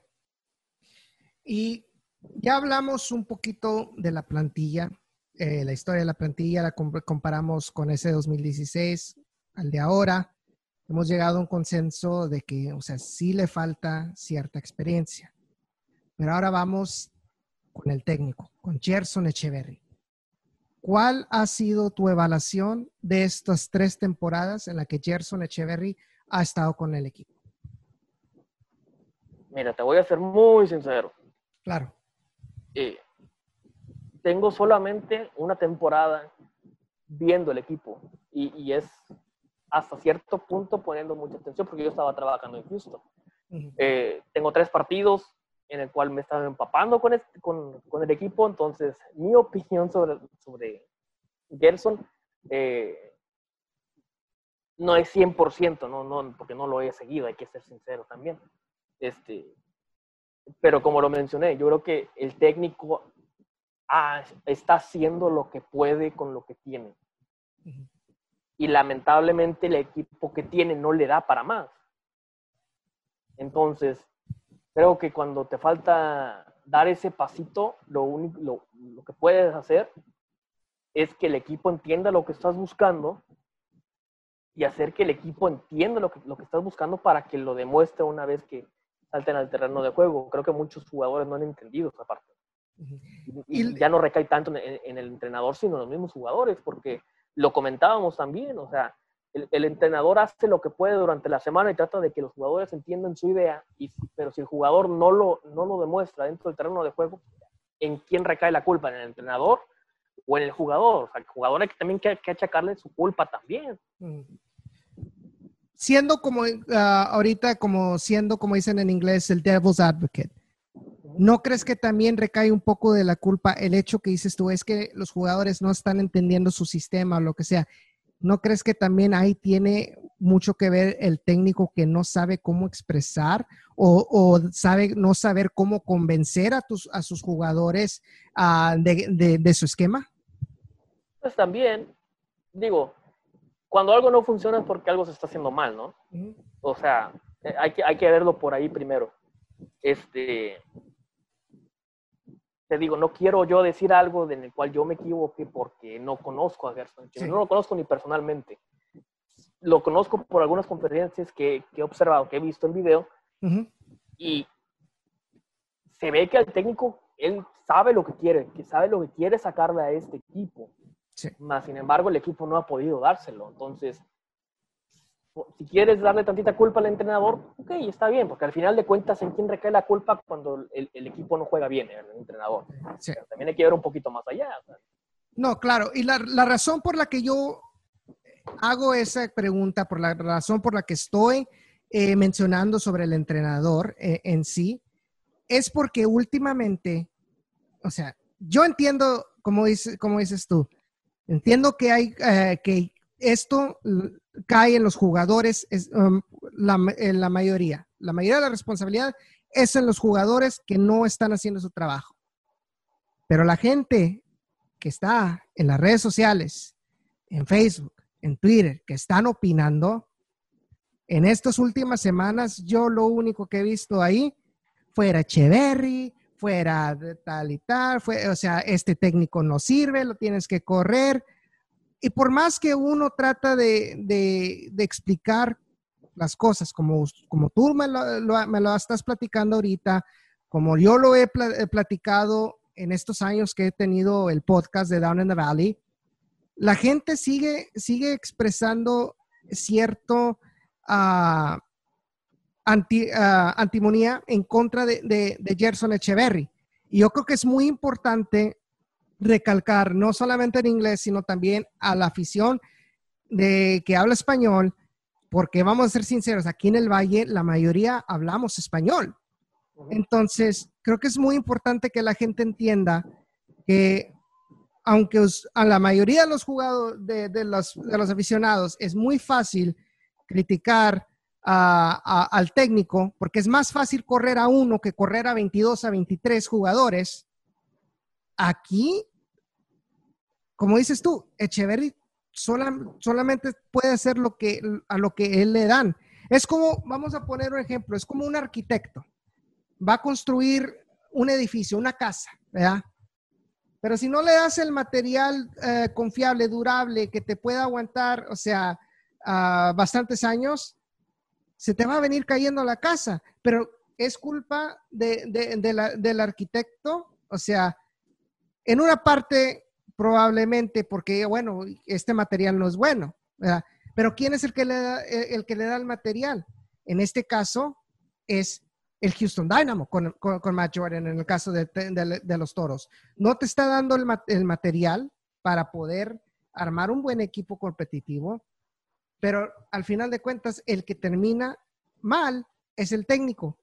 Y ya hablamos un poquito de la plantilla, eh, la historia de la plantilla, la comparamos con ese 2016 al de ahora. Hemos llegado a un consenso de que, o sea, sí le falta cierta experiencia. Pero ahora vamos con el técnico, con Gerson Echeverry. ¿Cuál ha sido tu evaluación de estas tres temporadas en la que Gerson Echeverry ha estado con el equipo? Mira, te voy a ser muy sincero. Claro. Eh, tengo solamente una temporada viendo el equipo y, es hasta cierto punto poniendo mucha atención porque yo estaba trabajando en Houston. Eh, tengo tres partidos en el cual me estaba empapando con, este, con, con, el equipo, entonces mi opinión sobre, sobre Gerson eh, no es 100%, no, no, porque no lo he seguido, hay que ser sincero también. Este, pero como lo mencioné, yo creo que el técnico está haciendo lo que puede con lo que tiene. Y lamentablemente el equipo que tiene no le da para más. Entonces, creo que cuando te falta dar ese pasito, lo, único, lo, lo que puedes hacer es que el equipo entienda lo que estás buscando y hacer que el equipo entienda lo que, lo que estás buscando para que lo demuestre una vez que salten al terreno de juego. Creo que muchos jugadores no han entendido esa parte. Y, ya no recae tanto en, el entrenador, sino en los mismos jugadores, porque lo comentábamos también, o sea, el, entrenador hace lo que puede durante la semana y trata de que los jugadores entiendan su idea, y, pero si el jugador no lo, no lo demuestra dentro del terreno de juego, ¿en quién recae la culpa? ¿En el entrenador o en el jugador? O sea, el jugador hay que, también que, que achacarle su culpa también. Siendo como ah, ahorita, como siendo, como dicen en inglés, el devil's advocate ¿No crees que también recae un poco de la culpa el hecho que dices tú es que los jugadores no están entendiendo su sistema o lo que sea? ¿No crees que también ahí tiene mucho que ver el técnico que no sabe cómo expresar o, sabe no saber cómo convencer a, tus, a sus jugadores ah, de, su esquema? Pues también, digo, cuando algo no funciona es porque algo se está haciendo mal, ¿no? O sea, eh, hay que, hay que verlo por ahí primero. Este, te digo, no quiero yo decir algo en el cual yo me equivoque porque no conozco a Gerson. No lo conozco ni personalmente. Lo conozco por algunas conferencias que, he observado, que he visto en video. Y se ve que el técnico, él sabe lo que quiere, que sabe lo que quiere sacarle a este equipo. Sí. Más, sin embargo, el equipo no ha podido dárselo. Entonces, si quieres darle tantita culpa al entrenador, ok, está bien, porque al final de cuentas, ¿en quién recae la culpa cuando el, equipo no juega bien, el entrenador? también hay que ver un poquito más allá. No, claro, y la, razón por la que yo hago esa pregunta, por la razón por la que estoy eh, mencionando sobre el entrenador eh, en sí, es porque últimamente, o sea, yo entiendo, como, dice, como dices tú, entiendo que hay, eh, que esto cae en los jugadores, es, um, la, en la mayoría. La mayoría de la responsabilidad es en los jugadores que no están haciendo su trabajo. Pero la gente que está en las redes sociales, en Facebook, en Twitter, que están opinando, en estas últimas semanas yo lo único que he visto ahí fuera Echeverry, fuera tal y tal, fue, o sea, este técnico no sirve, lo tienes que correr. Y por más que uno trata de, explicar las cosas, como, como tú me lo, estás platicando ahorita, como yo lo he platicado en estos años que he tenido el podcast de Down in the Valley, la gente sigue, sigue expresando cierto uh, antimonía en contra de, de, de Gerson Echeverry. Y yo creo que es muy importante recalcar, no solamente en inglés, sino también a la afición de que habla español, porque vamos a ser sinceros, aquí en el Valle la mayoría hablamos español. Entonces, creo que es muy importante que la gente entienda que aunque a la mayoría de los jugadores, de, los, aficionados, es muy fácil criticar al técnico, porque es más fácil correr a uno que correr a 22 a 23 jugadores. Aquí como dices tú, Echeverry solamente puede hacer lo que, a lo que él le dan. Es como, vamos a poner un ejemplo, es como un arquitecto. Va a construir un edificio, una casa, ¿verdad? Pero si no le das el material eh, confiable, durable, que te pueda aguantar, o sea, bastantes años, se te va a venir cayendo la casa. Pero es culpa del arquitecto, o sea, en una parte probablemente porque, bueno, este material no es bueno. Pero ¿quién es el que le da el, que le da el material? En este caso es el Houston Dynamo con, con, Jordan en el caso de, de, los toros. No te está dando el, el, material para poder armar un buen equipo competitivo, pero al final de cuentas el que termina mal es el técnico.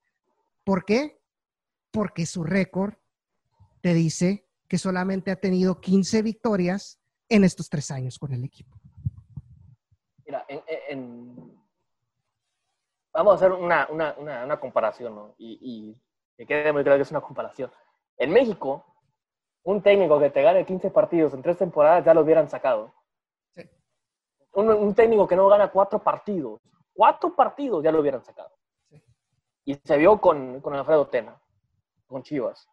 ¿Por qué? Porque su récord te dice que solamente ha tenido 15 victorias en estos tres años con el equipo. Mira, en, vamos a hacer una, comparación, ¿no? Y, y, que quede muy claro que es una comparación. En México, un técnico que te gane 15 partidos en tres temporadas ya lo hubieran sacado. Un, un, técnico que no gana cuatro partidos, cuatro partidos ya lo hubieran sacado. Y se vio con, con Alfredo Tena, con Chivas.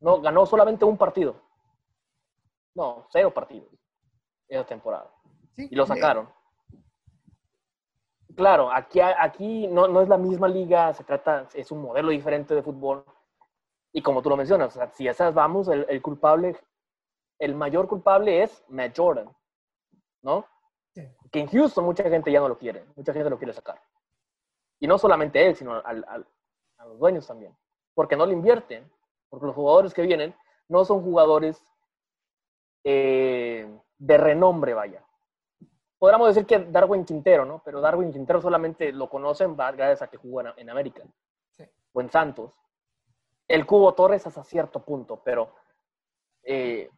No, ganó solamente un partido. No, cero partidos esa temporada. Sí, y lo sacaron. Claro, aquí, aquí no, no, es la misma liga, se trata, es un modelo diferente de fútbol. Y como tú lo mencionas, si esas vamos, el, el, culpable, el mayor culpable es Matt Jordan, ¿no? Que en Houston mucha gente ya no lo quiere, mucha gente lo quiere sacar. Y no solamente él, sino al, al, a los dueños también. Porque no le invierten, porque los jugadores que vienen no son jugadores eh, de renombre, vaya podríamos decir que Darwin Quintero, ¿no? Pero Darwin Quintero solamente lo conocen gracias a que jugó en, América o en Santos. El Cubo Torres hasta cierto punto, pero eh,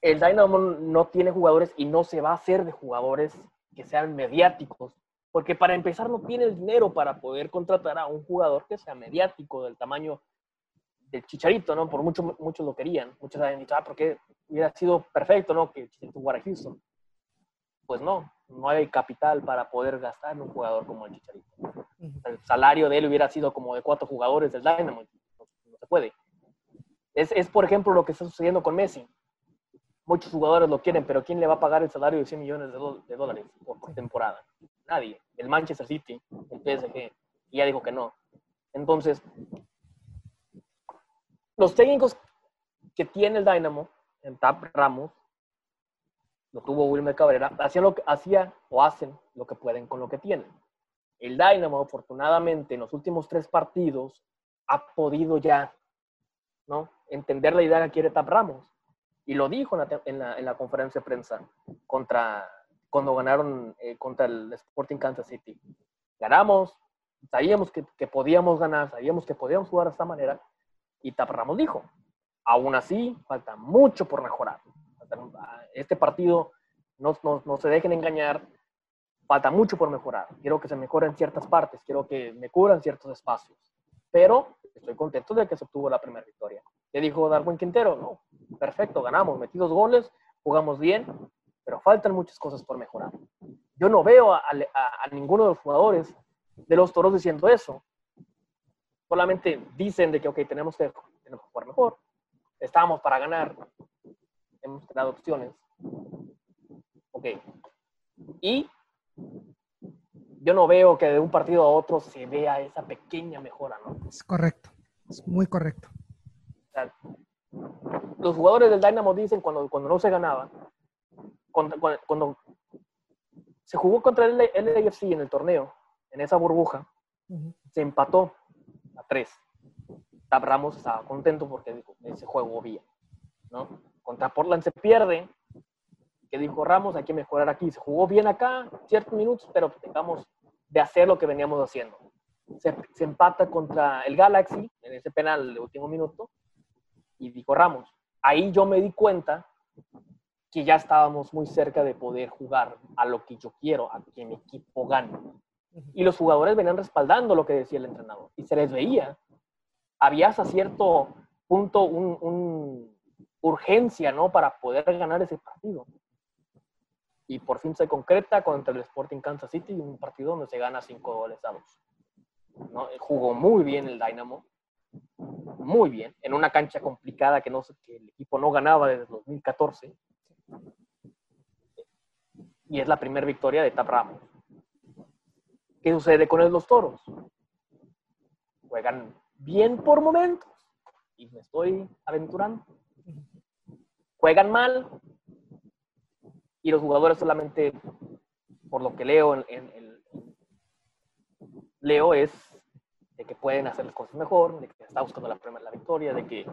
el Dynamo no tiene jugadores y no se va a hacer de jugadores que sean mediáticos, porque para empezar no tiene el dinero para poder contratar a un jugador que sea mediático del tamaño del Chicharito, ¿no? Por mucho muchos lo querían, muchos habían dicho, ah, porque hubiera sido perfecto, ¿no? Que Chicharito jugara a Houston pues no, no hay capital para poder gastar en un jugador como el Chicharito. El salario de él hubiera sido como de cuatro jugadores del Dynamo, no, se puede. Es, es, por ejemplo, lo que está sucediendo con Messi. Muchos jugadores lo quieren, pero ¿quién le va a pagar el salario de 100 millones de, dólares por, temporada? Nadie. El Manchester City, el PSG, ya dijo que no. Entonces, los técnicos que tiene el Dynamo, en Tap Ramos, lo tuvo Wilmer Cabrera, hacían lo que hacía o hacen lo que pueden con lo que tienen. El Dynamo, afortunadamente, en los últimos tres partidos, ha podido ya ¿no? entender la idea que quiere Tap Ramos. Y lo dijo en la, en la, conferencia de prensa contra, cuando ganaron eh, contra el Sporting Kansas City. Ganamos, sabíamos que, que, podíamos ganar, sabíamos que podíamos jugar de esta manera. Y Tap Ramos dijo, aún así, falta mucho por mejorar este partido no, no, se dejen engañar, falta mucho por mejorar. Quiero que se mejoren ciertas partes, quiero que me cubran ciertos espacios. Pero estoy contento de que se obtuvo la primera victoria. ¿Qué dijo Darwin Quintero? No, perfecto, ganamos, metí dos goles, jugamos bien, pero faltan muchas cosas por mejorar. Yo no veo a, ninguno de los jugadores de los toros diciendo eso. Solamente dicen de que, ok, tenemos que, tenemos que jugar mejor, estábamos para ganar, hemos creado opciones. Ok. Y yo no veo que de un partido a otro se vea esa pequeña mejora, ¿no? Es correcto, es muy correcto. los jugadores del Dynamo dicen cuando, cuando no se ganaba, cuando, cuando, se jugó contra el LAFC en el torneo, en esa burbuja, se empató a tres. Ramos estaba contento porque dijo, ese juego bien, ¿no? Contra Portland se pierde. Que dijo Ramos, hay que mejorar aquí. Se jugó bien acá, ciertos minutos, pero tengamos de hacer lo que veníamos haciendo. Se, empata contra el Galaxy en ese penal de último minuto. Y dijo Ramos, ahí yo me di cuenta que ya estábamos muy cerca de poder jugar a lo que yo quiero, a que mi equipo gane. Y los jugadores venían respaldando lo que decía el entrenador. Y se les veía. Había hasta cierto punto un, urgencia, ¿no? Para poder ganar ese partido. Y por fin se concreta contra el Sporting Kansas City, un partido donde se gana cinco goles a dos. ¿no? Jugó muy bien el Dynamo, muy bien, en una cancha complicada que, no, que el equipo no ganaba desde 2014. Y es la primera victoria de Tap Ramos. ¿Qué sucede con los toros? Juegan bien por momentos y me estoy aventurando juegan mal y los jugadores solamente por lo que leo en, leo es de que pueden hacer las cosas mejor, de que está buscando la, la victoria, de que,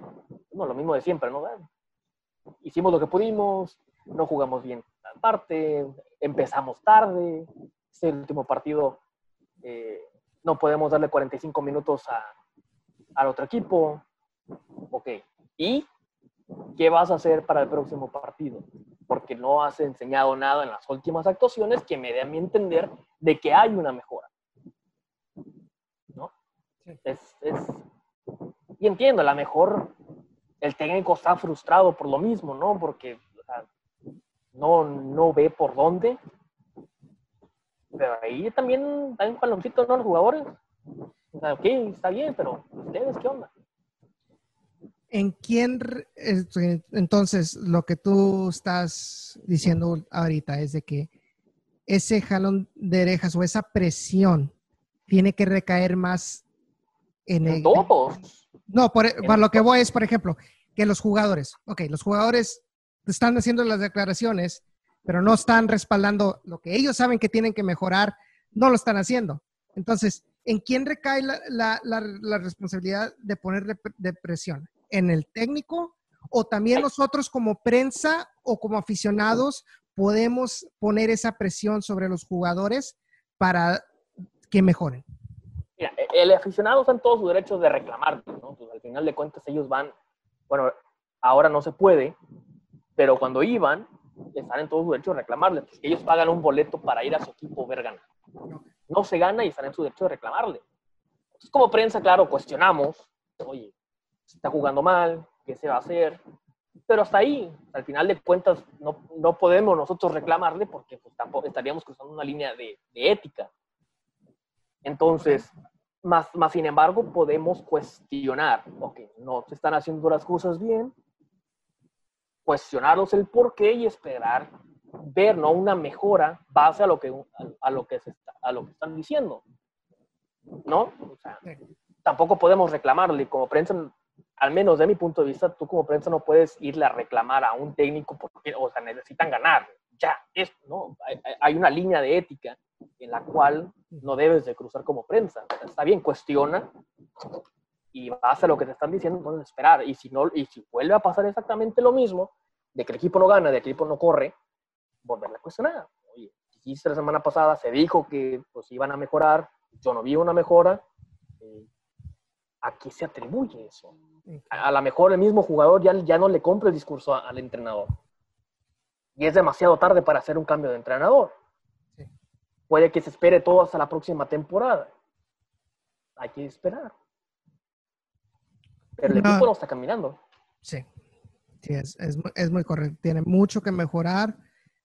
no, lo mismo de siempre, ¿no? Hicimos lo que pudimos, no jugamos bien parte, empezamos tarde, es el último partido, eh, no podemos darle 45 minutos a, al otro equipo. Ok, ¿y qué vas a hacer para el próximo partido? Porque no has enseñado nada en las últimas actuaciones que me dé a mí entender de que hay una mejora. ¿No? Es, es, y entiendo, a lo mejor el técnico está frustrado por lo mismo, ¿no? Porque no, no ve por dónde. Pero ahí también hay un jaloncito, ¿no? Los jugadores. O sea, ok, está bien, pero ustedes, ¿qué onda? ¿En quién, entonces, lo que tú estás diciendo ahorita es de que ese jalón de orejas o esa presión tiene que recaer más en, el... Todos. No, por, para lo que voy es, por ejemplo, que los jugadores, ok, los jugadores están haciendo las declaraciones, pero no están respaldando lo que ellos saben que tienen que mejorar, no lo están haciendo. Entonces, ¿en quién recae la, responsabilidad de poner de, presión? ¿En el técnico o también nosotros como prensa o como aficionados podemos poner esa presión sobre los jugadores para que mejoren? Mira, el aficionado está en todos sus derechos de reclamar, ¿no? Pues al final de cuentas ellos van, bueno, ahora no se puede, pero cuando iban, están en todo su derecho de reclamarle. Pues, ellos pagan un boleto para ir a su equipo ver ganar. No se gana y están en su derecho de reclamarle. Entonces, como prensa, claro, cuestionamos, oye, se está jugando mal, ¿qué se va a hacer? Pero hasta ahí, al final de cuentas, no, no podemos nosotros reclamarle porque pues, tampoco estaríamos cruzando una línea de, de ética. Entonces, más, más sin embargo, podemos cuestionar, ok, no se están haciendo las cosas bien, cuestionarlos el por qué y esperar ver ¿no? una mejora base a lo que, a, lo que, se está, a lo que están diciendo. ¿No? tampoco podemos reclamarle como prensa, al menos de mi punto de vista, tú como prensa no puedes irle a reclamar a un técnico porque, o sea, necesitan ganar. Ya, es, ¿no? Hay, una línea de ética en la cual no debes de cruzar como prensa. Está bien, cuestiona, y vas a lo que te están diciendo, entonces esperar. Y si, no, y si vuelve a pasar exactamente lo mismo, de que el equipo no gana, de que el equipo no corre, volverle a cuestionar. Oye, la semana pasada, se dijo que pues iban a mejorar, yo no vi una mejora. Eh, ¿A qué se atribuye eso? A, lo mejor el mismo jugador ya, ya no le compra el discurso al entrenador. Y es demasiado tarde para hacer un cambio de entrenador. Puede que se espere todo hasta la próxima temporada. Hay que esperar. Pero el equipo no está caminando. Sí, sí es, es, muy correcto. Tiene mucho que mejorar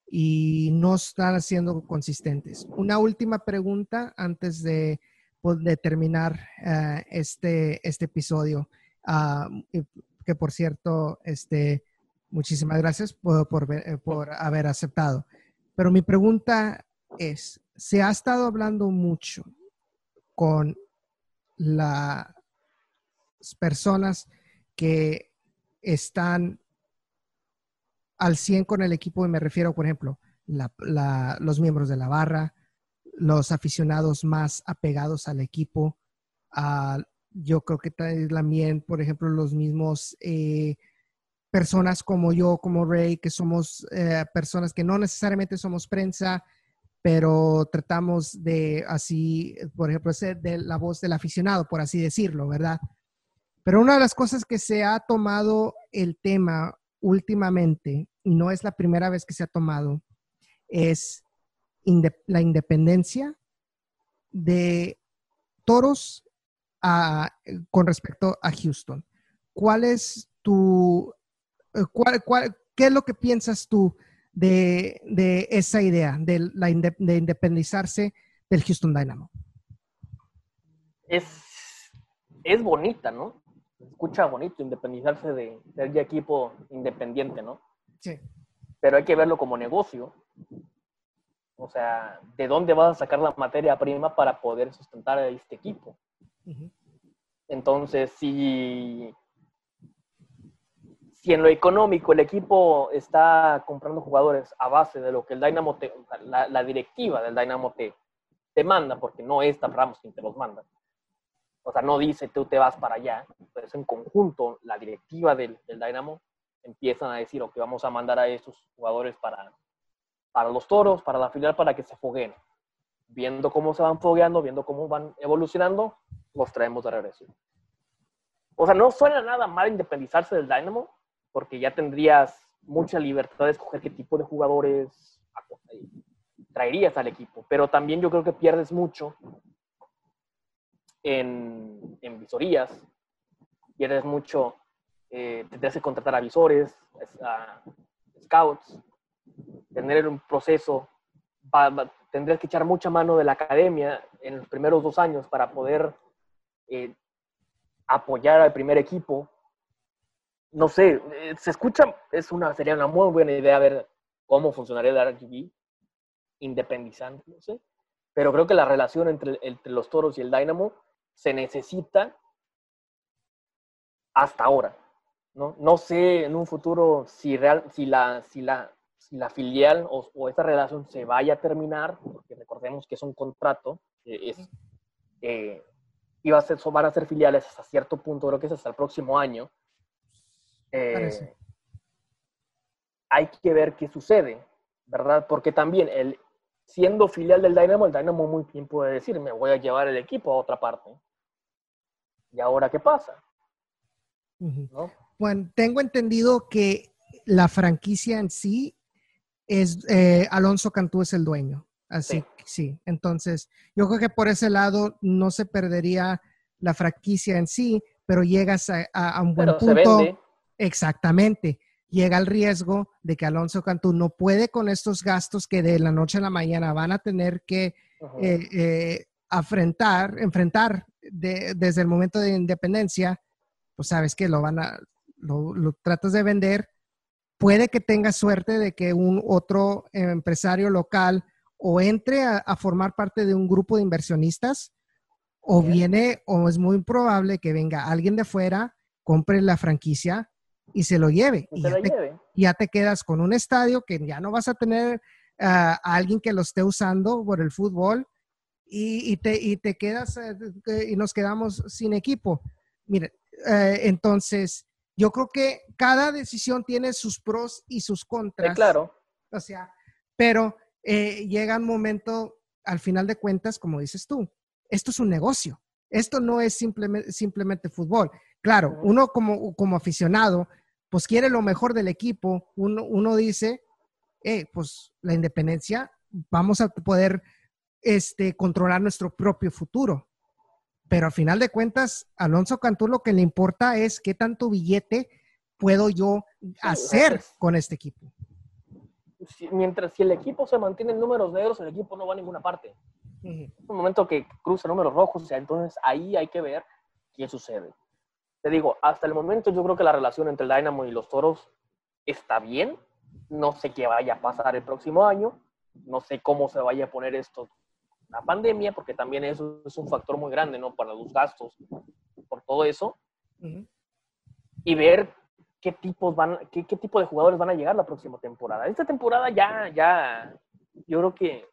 y no están siendo consistentes. Una última pregunta antes de, de terminar eh, este, este episodio. Ah, que por cierto, este, muchísimas gracias por, por, eh, por haber aceptado. Pero mi pregunta es, se ha estado hablando mucho con la, personas que están al 100 con el equipo, y me refiero, por ejemplo, los miembros de la barra, los aficionados más apegados al equipo, yo creo que también, por ejemplo, los mismos eh, personas como yo, como Ray, que somos eh, personas que no necesariamente somos prensa, pero tratamos de así, por ejemplo, ser de la voz del aficionado, por así decirlo, ¿verdad? Pero una de las cosas que se ha tomado el tema últimamente, y no es la primera vez que se ha tomado, es la independencia de toros con respecto a Houston. ¿Cuál es tu, eh, qué es lo que piensas tú de, esa idea de, la de independizarse del Houston Dynamo? Es, es bonita, ¿no? escucha bonito independizarse de ser ya equipo independiente, ¿no? Sí. Pero hay que verlo como negocio. O sea, ¿de dónde vas a sacar la materia prima para poder sustentar a este equipo? Entonces, si, si en lo económico el equipo está comprando jugadores a base de lo que el Dynamo, te, la, directiva del Dynamo te, te manda, porque no es Ramos quien te los manda. O sea, no dice tú te vas para allá, pues en conjunto la directiva del, del Dynamo empiezan a decir, ok, vamos a mandar a esos jugadores para, para los toros, para la filial, para que se foguen. Viendo cómo se van fogueando, viendo cómo van evolucionando, los traemos de regreso. O sea, no suena nada mal independizarse del Dynamo, porque ya tendrías mucha libertad de escoger qué tipo de jugadores traerías al equipo. Pero también yo creo que pierdes mucho en, en visorías, pierdes mucho, eh, tendrías que contratar a visores, a scouts, tener un proceso, tendrías que echar mucha mano de la academia en los primeros dos años para poder eh, apoyar al primer equipo. No sé, eh, se escucha, es una, sería una muy buena idea ver cómo funcionaría el RGB independizante, no sé. Pero creo que la relación entre, entre los toros y el Dynamo se necesita hasta ahora. ¿no? no sé en un futuro si, real, si, la, si, la, si la filial o, o, esta relación se vaya a terminar, porque recordemos que es un contrato, es, eh, iba a ser, van a ser filiales hasta cierto punto, creo que es hasta el próximo año. Eh, hay que ver qué sucede, ¿verdad? Porque también el, siendo filial del Dynamo, el Dynamo muy bien puede decir, me voy a llevar el equipo a otra parte. ¿Y ahora qué pasa? Bueno, tengo entendido que la franquicia en sí es eh, Alonso Cantú es el dueño. Así que sí. Entonces, yo creo que por ese lado no se perdería la franquicia en sí, pero llegas a, un buen punto. Exactamente. Llega el riesgo de que Alonso Cantú no puede con estos gastos que de la noche a la mañana van a tener que eh, eh, afrontar, enfrentar desde el momento de independencia, pues sabes que lo van a, lo, tratas de vender, puede que tengas suerte de que un otro empresario local o entre a, formar parte de un grupo de inversionistas, o viene, o es muy probable que venga alguien de fuera, compre la franquicia y se lo lleve. Y, ya, Te, quedas con un estadio que ya no vas a tener a alguien que lo esté usando por el fútbol y, te, y te quedas eh, y nos quedamos sin equipo. Mire, eh, entonces, yo creo que cada decisión tiene sus pros y sus contras. claro. O sea, pero eh, llega un momento, al final de cuentas, como dices tú, esto es un negocio. Esto no es simplemente, simplemente fútbol. Claro, uno como, como aficionado, pues quiere lo mejor del equipo. Uno, uno dice, eh, pues la independencia, vamos a poder este, controlar nuestro propio futuro. Pero al final de cuentas, Alonso Cantú lo que le importa es qué tanto billete puedo yo hacer con este equipo. mientras si el equipo se mantiene en números negros, el equipo no va a ninguna parte. En un momento que cruza números rojos, o sea, entonces ahí hay que ver qué sucede. Te digo, hasta el momento yo creo que la relación entre el Dynamo y los Toros está bien. No sé qué vaya a pasar el próximo año. No sé cómo se vaya a poner esto la pandemia, porque también eso es un factor muy grande, ¿no? Para los gastos, por todo eso. Y ver qué tipos van, qué, qué, tipo de jugadores van a llegar la próxima temporada. Esta temporada ya, ya, yo creo que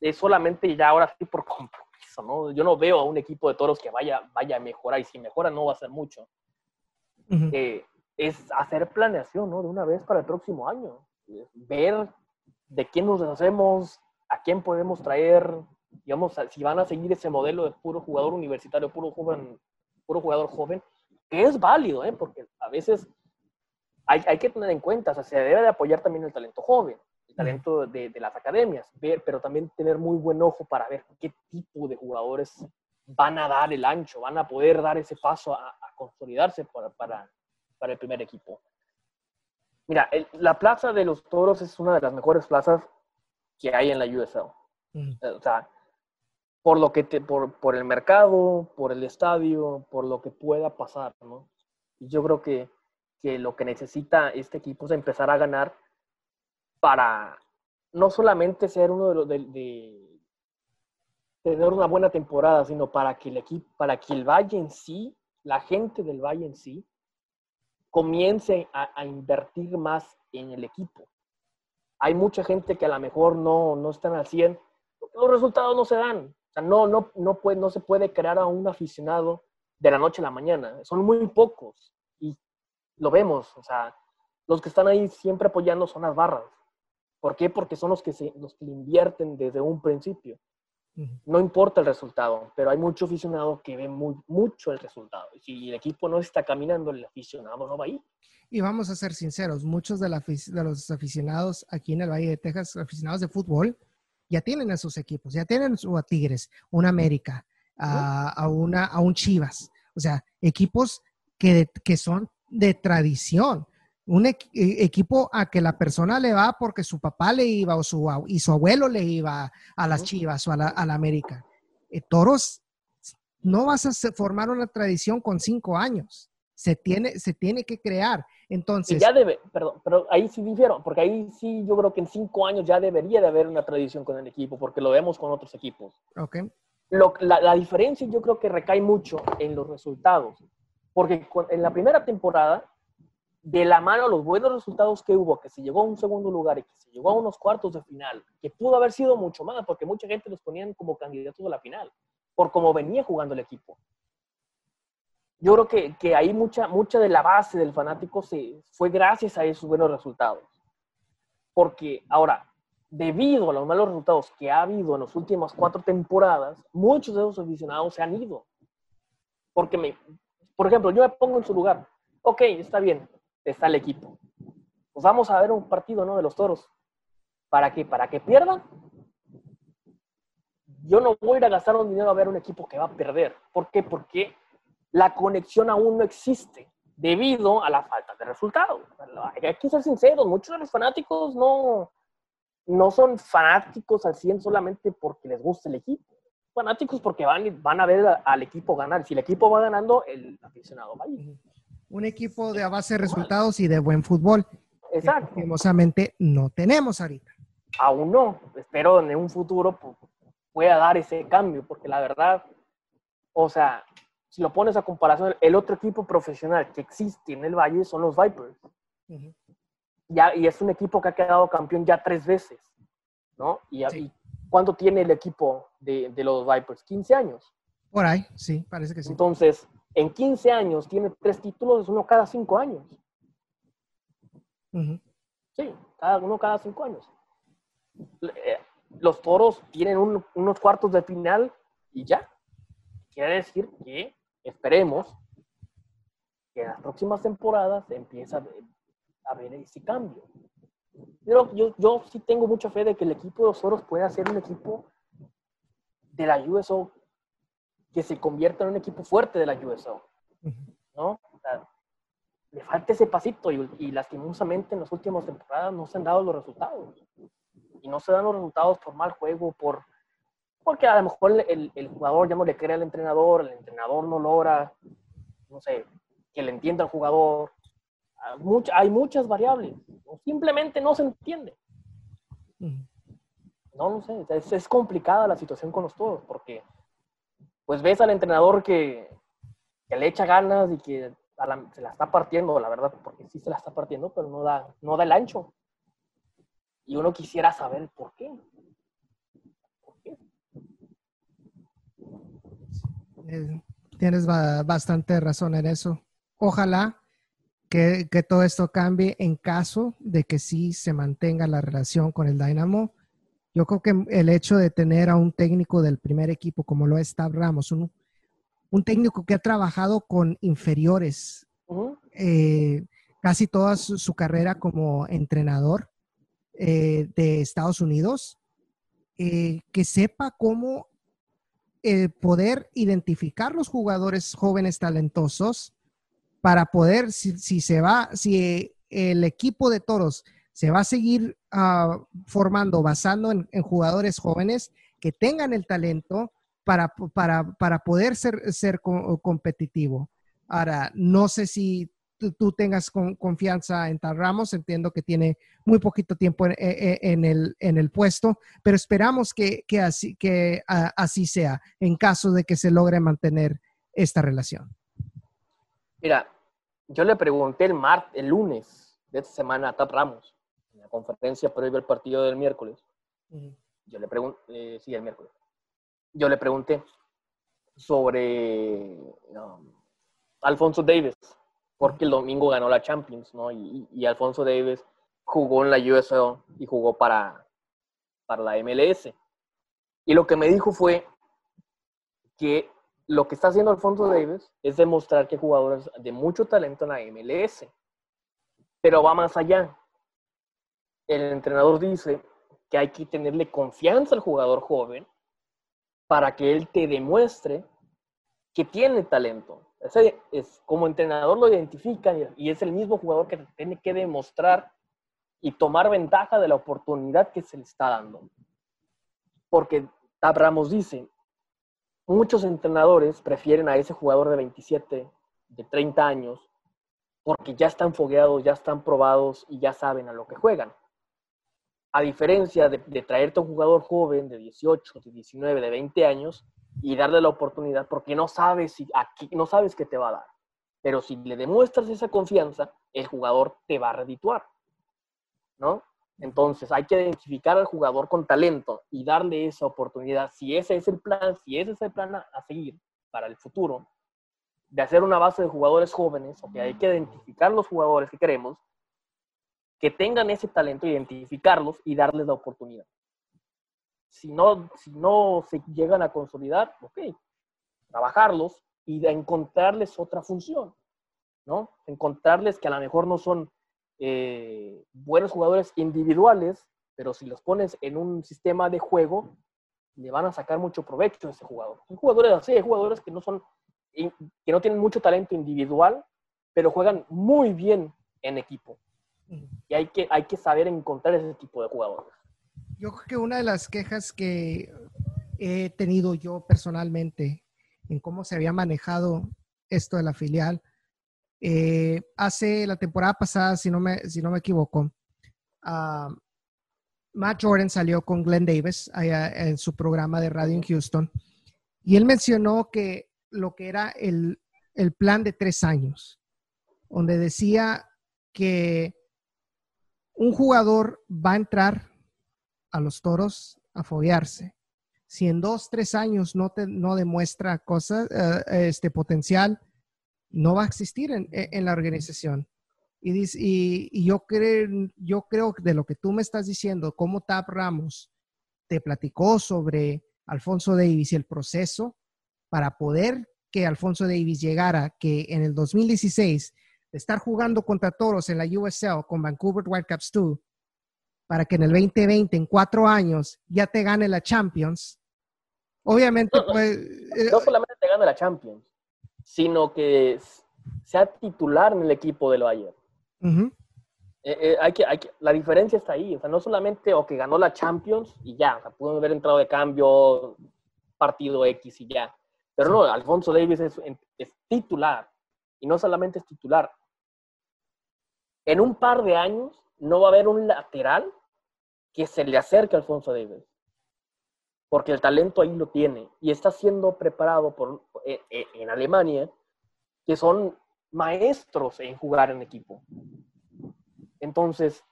es solamente ya ahora sí por compromiso, ¿no? Yo no veo a un equipo de toros que vaya, vaya a mejorar, y si mejora no va a ser mucho. Eh, es hacer planeación, ¿no? De una vez para el próximo año. Ver de quién nos deshacemos, a quién podemos traer, digamos, si van a seguir ese modelo de puro jugador universitario, puro joven, puro jugador joven, que es válido, ¿eh? porque a veces hay, hay, que tener en cuenta, o sea, se debe de apoyar también el talento joven, el talento de, de, las academias, ver, pero también tener muy buen ojo para ver qué tipo de jugadores van a dar el ancho, van a poder dar ese paso a, consolidarse para, para, para, el primer equipo. Mira, la plaza de los toros es una de las mejores plazas que hay en la USL. O sea, por lo que te, por, por el mercado, por el estadio, por lo que pueda pasar, ¿no? Y yo creo que, que lo que necesita este equipo es empezar a ganar para no solamente ser uno de los de, tener una buena temporada, sino para que el equipo, para que el Valle en sí, la gente del Valle en sí, comience a, invertir más en el equipo. Hay mucha gente que a lo mejor no, no están al 100, los resultados no se dan. O sea, no, no, no, puede, no se puede crear a un aficionado de la noche a la mañana. Son muy pocos y lo vemos. O sea, los que están ahí siempre apoyando son las barras. ¿Por qué? Porque son los que, se, los que invierten desde un principio. No importa el resultado, pero hay mucho aficionado que ve muy, mucho el resultado. Si el equipo no está caminando, el aficionado no va a ir. Y vamos a ser sinceros, muchos de, de los aficionados aquí en el Valle de Texas, aficionados de fútbol, ya tienen a sus equipos, ya tienen a Tigres, un América, a, una, a un Chivas. O sea, equipos que, que son de tradición un e, equipo a que la persona le va porque su papá le iba o su, y su abuelo le iba a las Chivas o a la, América. Eh, toros, no vas a formar una tradición con cinco años. Se tiene, se tiene que crear. Entonces. ya debe, perdón, pero ahí sí difiero, porque ahí sí yo creo que en cinco años ya debería de haber una tradición con el equipo, porque lo vemos con otros equipos. Ok. la, la, diferencia yo creo que recae mucho en los resultados, porque en la primera temporada de la mano los buenos resultados que hubo, que se llegó a un segundo lugar y que se llegó a unos cuartos de final, que pudo haber sido mucho más, porque mucha gente los ponían como candidatos a la final, por cómo venía jugando el equipo. Yo creo que, que ahí mucha, mucha de la base del fanático se, fue gracias a esos buenos resultados. Porque ahora, debido a los malos resultados que ha habido en las últimas cuatro temporadas, muchos de esos aficionados se han ido. Porque, me, por ejemplo, yo me pongo en su lugar. Ok, está bien, está el equipo. Pues vamos a ver un partido, ¿no? De los toros. ¿Para qué? ¿Para que pierdan? Yo no voy a gastar un dinero a ver un equipo que va a perder. ¿Por qué? Porque la conexión aún no existe debido a la falta de resultados. Hay que ser sinceros, muchos de los fanáticos no, no son fanáticos al 100 solamente porque les gusta el equipo. Fanáticos porque van, van a ver al equipo ganar. Si el equipo va ganando, el aficionado va a ir un equipo de base de resultados y de buen fútbol. Exacto. Que no tenemos ahorita. Aún no. Espero en un futuro pueda dar ese cambio, porque la verdad, o sea, si lo pones a comparación, el otro equipo profesional que existe en el Valle son los Vipers. ya, y es un equipo que ha quedado campeón ya tres veces, ¿no? Y, ¿cuánto tiene el equipo de, de, los Vipers? 15 años. Por ahí, sí, parece que sí. Entonces, en 15 años tiene tres títulos, uno cada cinco años. Sí, cada uno cada cinco años. Eh, los toros tienen unos cuartos de final y ya. Quiere decir que esperemos que en las próximas temporadas empiece a ver, ese cambio. Pero yo, yo sí tengo mucha fe de que el equipo de los toros pueda ser un equipo de la USO que se convierta en un equipo fuerte de la USO, ¿no? le falta ese pasito y, lastimosamente en las últimas temporadas no se han dado los resultados. Y no se dan los resultados por mal juego, por porque a lo mejor el, el jugador ya no le cree al entrenador, el entrenador no logra, no sé, que le entienda al jugador. Ah, hay muchas variables, simplemente no se entiende. No, no sé, es, es complicada la situación con los todos, porque pues ves al entrenador que, le echa ganas y que se la está partiendo, la verdad, porque sí se la está partiendo, pero no da, no da el ancho. Y uno quisiera saber por qué. Eh, tienes bastante razón en eso. Ojalá que, que, todo esto cambie en caso de que sí se mantenga la relación con el Dynamo yo creo que el hecho de tener a un técnico del primer equipo como lo es Tab Ramos, un, técnico que ha trabajado con inferiores eh, casi toda su, carrera como entrenador eh, de Estados Unidos, eh, que sepa cómo poder identificar los jugadores jóvenes talentosos para poder, si, si se va, si el equipo de toros se va a seguir ah, formando basando en, jugadores jóvenes que tengan el talento para, para, poder ser, ser competitivo. Ahora, no sé si tú, tengas confianza en Tal Ramos, entiendo que tiene muy poquito tiempo en, e, e, el, en el, puesto, pero esperamos que, así, que así sea en caso de que se logre mantener esta relación. Mira, yo le pregunté el martes, el lunes de esta semana a Tap Ramos, en la conferencia previa al partido del miércoles. Yo le pregunté, eh, sí, el miércoles. Yo le pregunté sobre um, Alfonso Davis, porque el domingo ganó la Champions, ¿no? Y, Alfonso Davis jugó en la USL y jugó para, para la MLS. Y lo que me dijo fue que lo que está haciendo Alfonso Davis es demostrar que jugadores de mucho talento en la MLS. Pero va más allá. El entrenador dice que hay que tenerle confianza al jugador joven para que él te demuestre que tiene talento. Es, como entrenador lo identifica y es el mismo jugador que tiene que demostrar y tomar ventaja de la oportunidad que se le está dando. Porque Tab Ramos dice, muchos entrenadores prefieren a ese jugador de 27, de 30 años, porque ya están fogueados, ya están probados y ya saben a lo que juegan. A diferencia de, traerte a un jugador joven de 18, de 19, de 20 años y darle la oportunidad porque no sabes, si aquí, no sabes qué te va a dar. Pero si le demuestras esa confianza, el jugador te va a redituar. ¿No? Entonces hay que identificar al jugador con talento y darle esa oportunidad. Si ese es el plan, si ese es el plan a, seguir para el futuro, de hacer una base de jugadores jóvenes, que hay que identificar los jugadores que queremos, que tengan ese talento, identificarlos y darles la oportunidad. Si no, si no se llegan a consolidar, ok, trabajarlos y encontrarles otra función, ¿no? Encontrarles que a lo mejor no son eh, buenos jugadores individuales, pero si los pones en un sistema de juego, le van a sacar mucho provecho a ese jugador. Hay jugadores así, jugadores que no son, que no tienen mucho talento individual, pero juegan muy bien en equipo. Y hay que, hay que saber encontrar ese tipo de jugadores. Yo creo que una de las quejas que he tenido yo personalmente en cómo se había manejado esto de la filial eh, hace la temporada pasada, si no me, si no me equivoco, uh, Matt Jordan salió con Glenn Davis en su programa de radio en Houston y él mencionó que lo que era el, el plan de tres años, donde decía que un jugador va a entrar a los toros a foguearse. Si en dos, tres años no, te, no demuestra cosas, uh, este potencial, no va a existir en, la organización. Y, y, yo, creo, yo creo de lo que tú me estás diciendo, cómo Tap Ramos te platicó sobre Alfonso Davis y el proceso para poder que Alfonso Davis llegara, que en el 2016, de estar jugando contra toros en la USL con Vancouver Whitecaps 2, para que en el 2020, en cuatro años, ya te gane la Champions. Obviamente, pues... No solamente te gane la Champions, sino que sea titular en el equipo del Bayern. Eh, eh, hay que, hay que, la diferencia está ahí, o sea, no solamente o que ganó la Champions y ya, o sea, pudo haber entrado de cambio partido X y ya, pero no, Alfonso Davis es, es, titular y no solamente es titular. En un par de años no va a haber un lateral que se le acerque a Alfonso Davis porque el talento ahí lo tiene y está siendo preparado por, eh, eh, en Alemania, que son maestros en jugar en equipo. Entonces,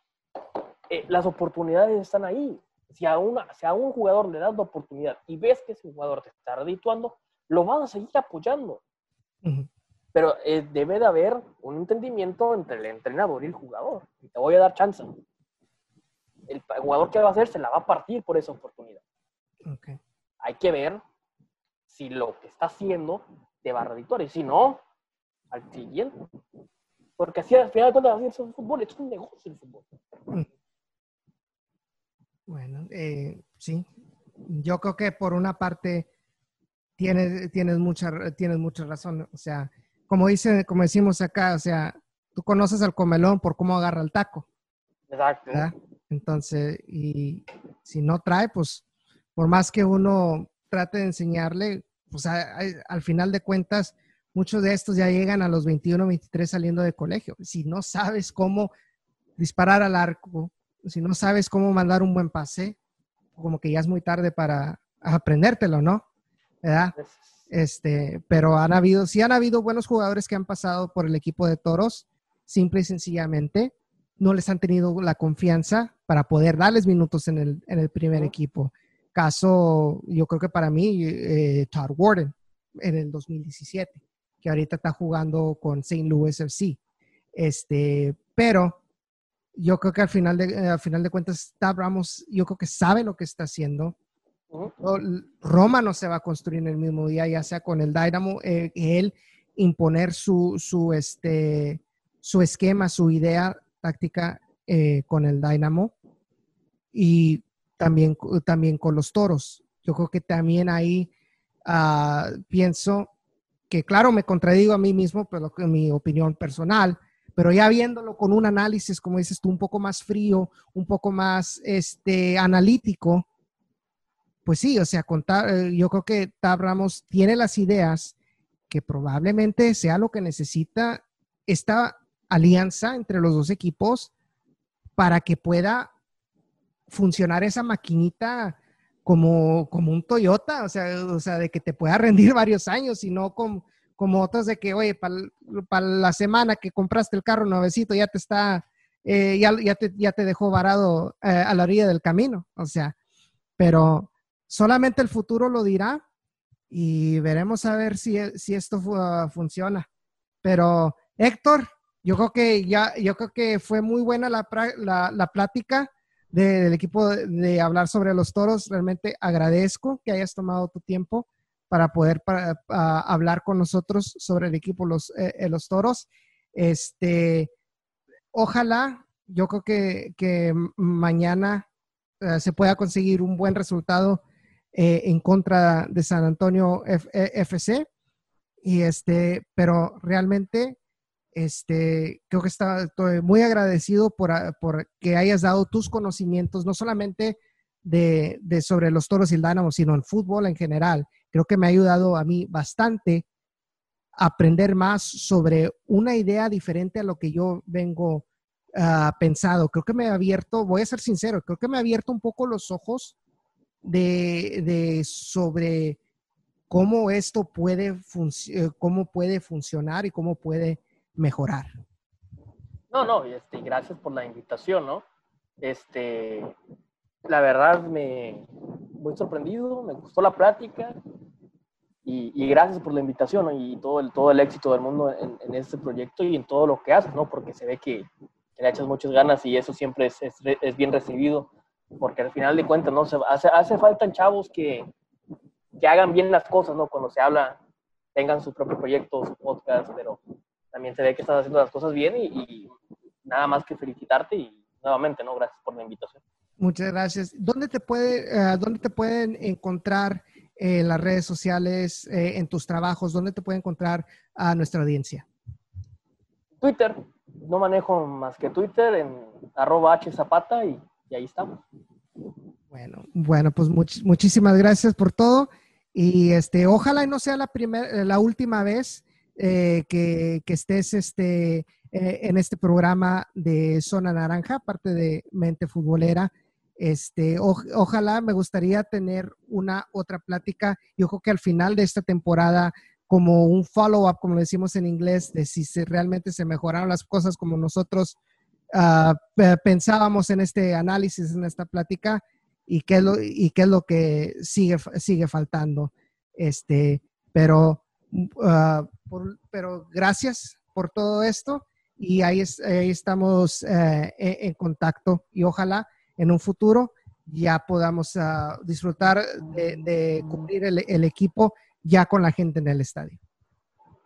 eh, las oportunidades están ahí. Si a, una, si a un jugador le das la oportunidad y ves que ese jugador te está redituando, lo vas a seguir apoyando. Pero debe de haber un entendimiento entre el entrenador y el jugador. Y te voy a dar chance. El jugador que va a hacer se la va a partir por esa oportunidad. Hay que ver si lo que está haciendo te va a redituar y si no, al siguiente. Porque así al final de cuentas es un fútbol, es un negocio el fútbol. Mm. Bueno, eh, sí. Yo creo que por una parte tienes, tienes, mucha, tienes mucha razón. O sea, como, dice, como decimos acá, o sea, tú conoces al comelón por cómo agarra el taco. Exacto. Entonces, y si no trae, pues por más que uno trate de enseñarle, pues al final de cuentas, muchos de estos ya llegan a los 21, 23 saliendo de colegio. Si no sabes cómo disparar al arco, si no sabes cómo mandar un buen pase, como que ya es muy tarde para aprendértelo, ¿no? ¿Verdad? Este, pero han habido, sí han habido buenos jugadores que han pasado por el equipo de Toros, simple y sencillamente no les han tenido la confianza para poder darles minutos en el, en el primer equipo. Caso, yo creo que para mí, eh, Todd Warden en el 2017, que ahorita está jugando con St. Louis FC. Este, pero yo creo que al final de, al final de cuentas, Tab Ramos, yo creo que sabe lo que está haciendo. Roma no se va a construir en el mismo día, ya sea con el Dynamo, eh, él imponer su, su, este, su esquema, su idea táctica eh, con el Dynamo y también, también con los toros. Yo creo que también ahí ah, pienso que, claro, me contradigo a mí mismo, pero en mi opinión personal, pero ya viéndolo con un análisis, como dices tú, un poco más frío, un poco más este, analítico, pues sí, o sea, contar, eh, yo creo que Tab Ramos tiene las ideas que probablemente sea lo que necesita esta alianza entre los dos equipos para que pueda funcionar esa maquinita como, como un Toyota, o sea, o sea, de que te pueda rendir varios años y no como, como otras de que, oye, para la semana que compraste el carro nuevecito ya te está, eh, ya, ya, te, ya, te, dejó varado eh, a la orilla del camino, o sea, pero solamente el futuro lo dirá y veremos a ver si, si esto funciona. Pero Héctor, yo creo que ya, yo creo que fue muy buena la, la, plática del equipo de, hablar sobre los toros. Realmente agradezco que hayas tomado tu tiempo para poder hablar con nosotros sobre el equipo los, eh, eh, los toros. Este, ojalá, yo creo que, que mañana eh, se pueda conseguir un buen resultado en contra de San Antonio FC. Y este, pero realmente este, creo que está, estoy muy agradecido por, ah, por, que hayas dado tus conocimientos, no solamente de, de, sobre los toros y el Dynamo, sino en fútbol en general. Creo que me ha ayudado a mí bastante a aprender más sobre una idea diferente a lo que yo vengo uh, pensado. Creo que me ha abierto, voy a ser sincero, creo que me ha abierto un poco los ojos de, de sobre cómo esto puede, eh, cómo puede funcionar y cómo puede mejorar. No, no, este, gracias por la invitación, ¿no? Este, la verdad me muy sorprendido, me gustó la plática y, gracias por la invitación y todo el, todo el éxito del mundo en, este proyecto y en todo lo que haces, ¿no? Porque se ve que, le echas muchas ganas y eso siempre es, es, bien recibido, porque al final de cuentas, ¿no? Se, hace, hace falta chavos que, que hagan bien las cosas, ¿no? Cuando se habla, tengan su propio proyecto, su podcast, pero también se ve que estás haciendo las cosas bien y, nada más que felicitarte y nuevamente, ¿no? Gracias por la invitación. Muchas gracias. ¿Dónde te, puede, eh, ¿dónde te pueden encontrar en las redes sociales, eh, en tus trabajos? ¿Dónde te puede encontrar a nuestra audiencia? Twitter. No manejo más que Twitter en arroba hzapata y, y ahí estamos. Bueno, bueno, pues muchísimas gracias por todo y este, ojalá y no sea la primera, la última vez eh, que, estés este, eh, en este programa de Zona Naranja, parte de Mente Futbolera. Este, ojalá me gustaría tener una otra plática. Yo creo que al final de esta temporada, como un follow-up, como decimos en inglés, de si realmente se mejoraron las cosas como nosotros ah, pensábamos en este análisis, en esta plática, y qué es lo, y qué es lo que sigue, sigue faltando. Este, pero uh, pero gracias por todo esto y ahí, estamos eh, en, contacto y ojalá en un futuro ya podamos ah, disfrutar de, cubrir el, equipo ya con la gente en el estadio.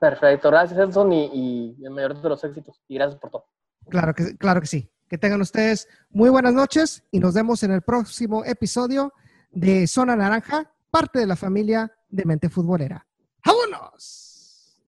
Perfecto, gracias Edson y, el mayor de los éxitos y gracias por todo. Claro que, claro que sí. Que tengan ustedes muy buenas noches y nos vemos en el próximo episodio de Zona Naranja, parte de la familia de Mente Futbolera. ¡Vámonos!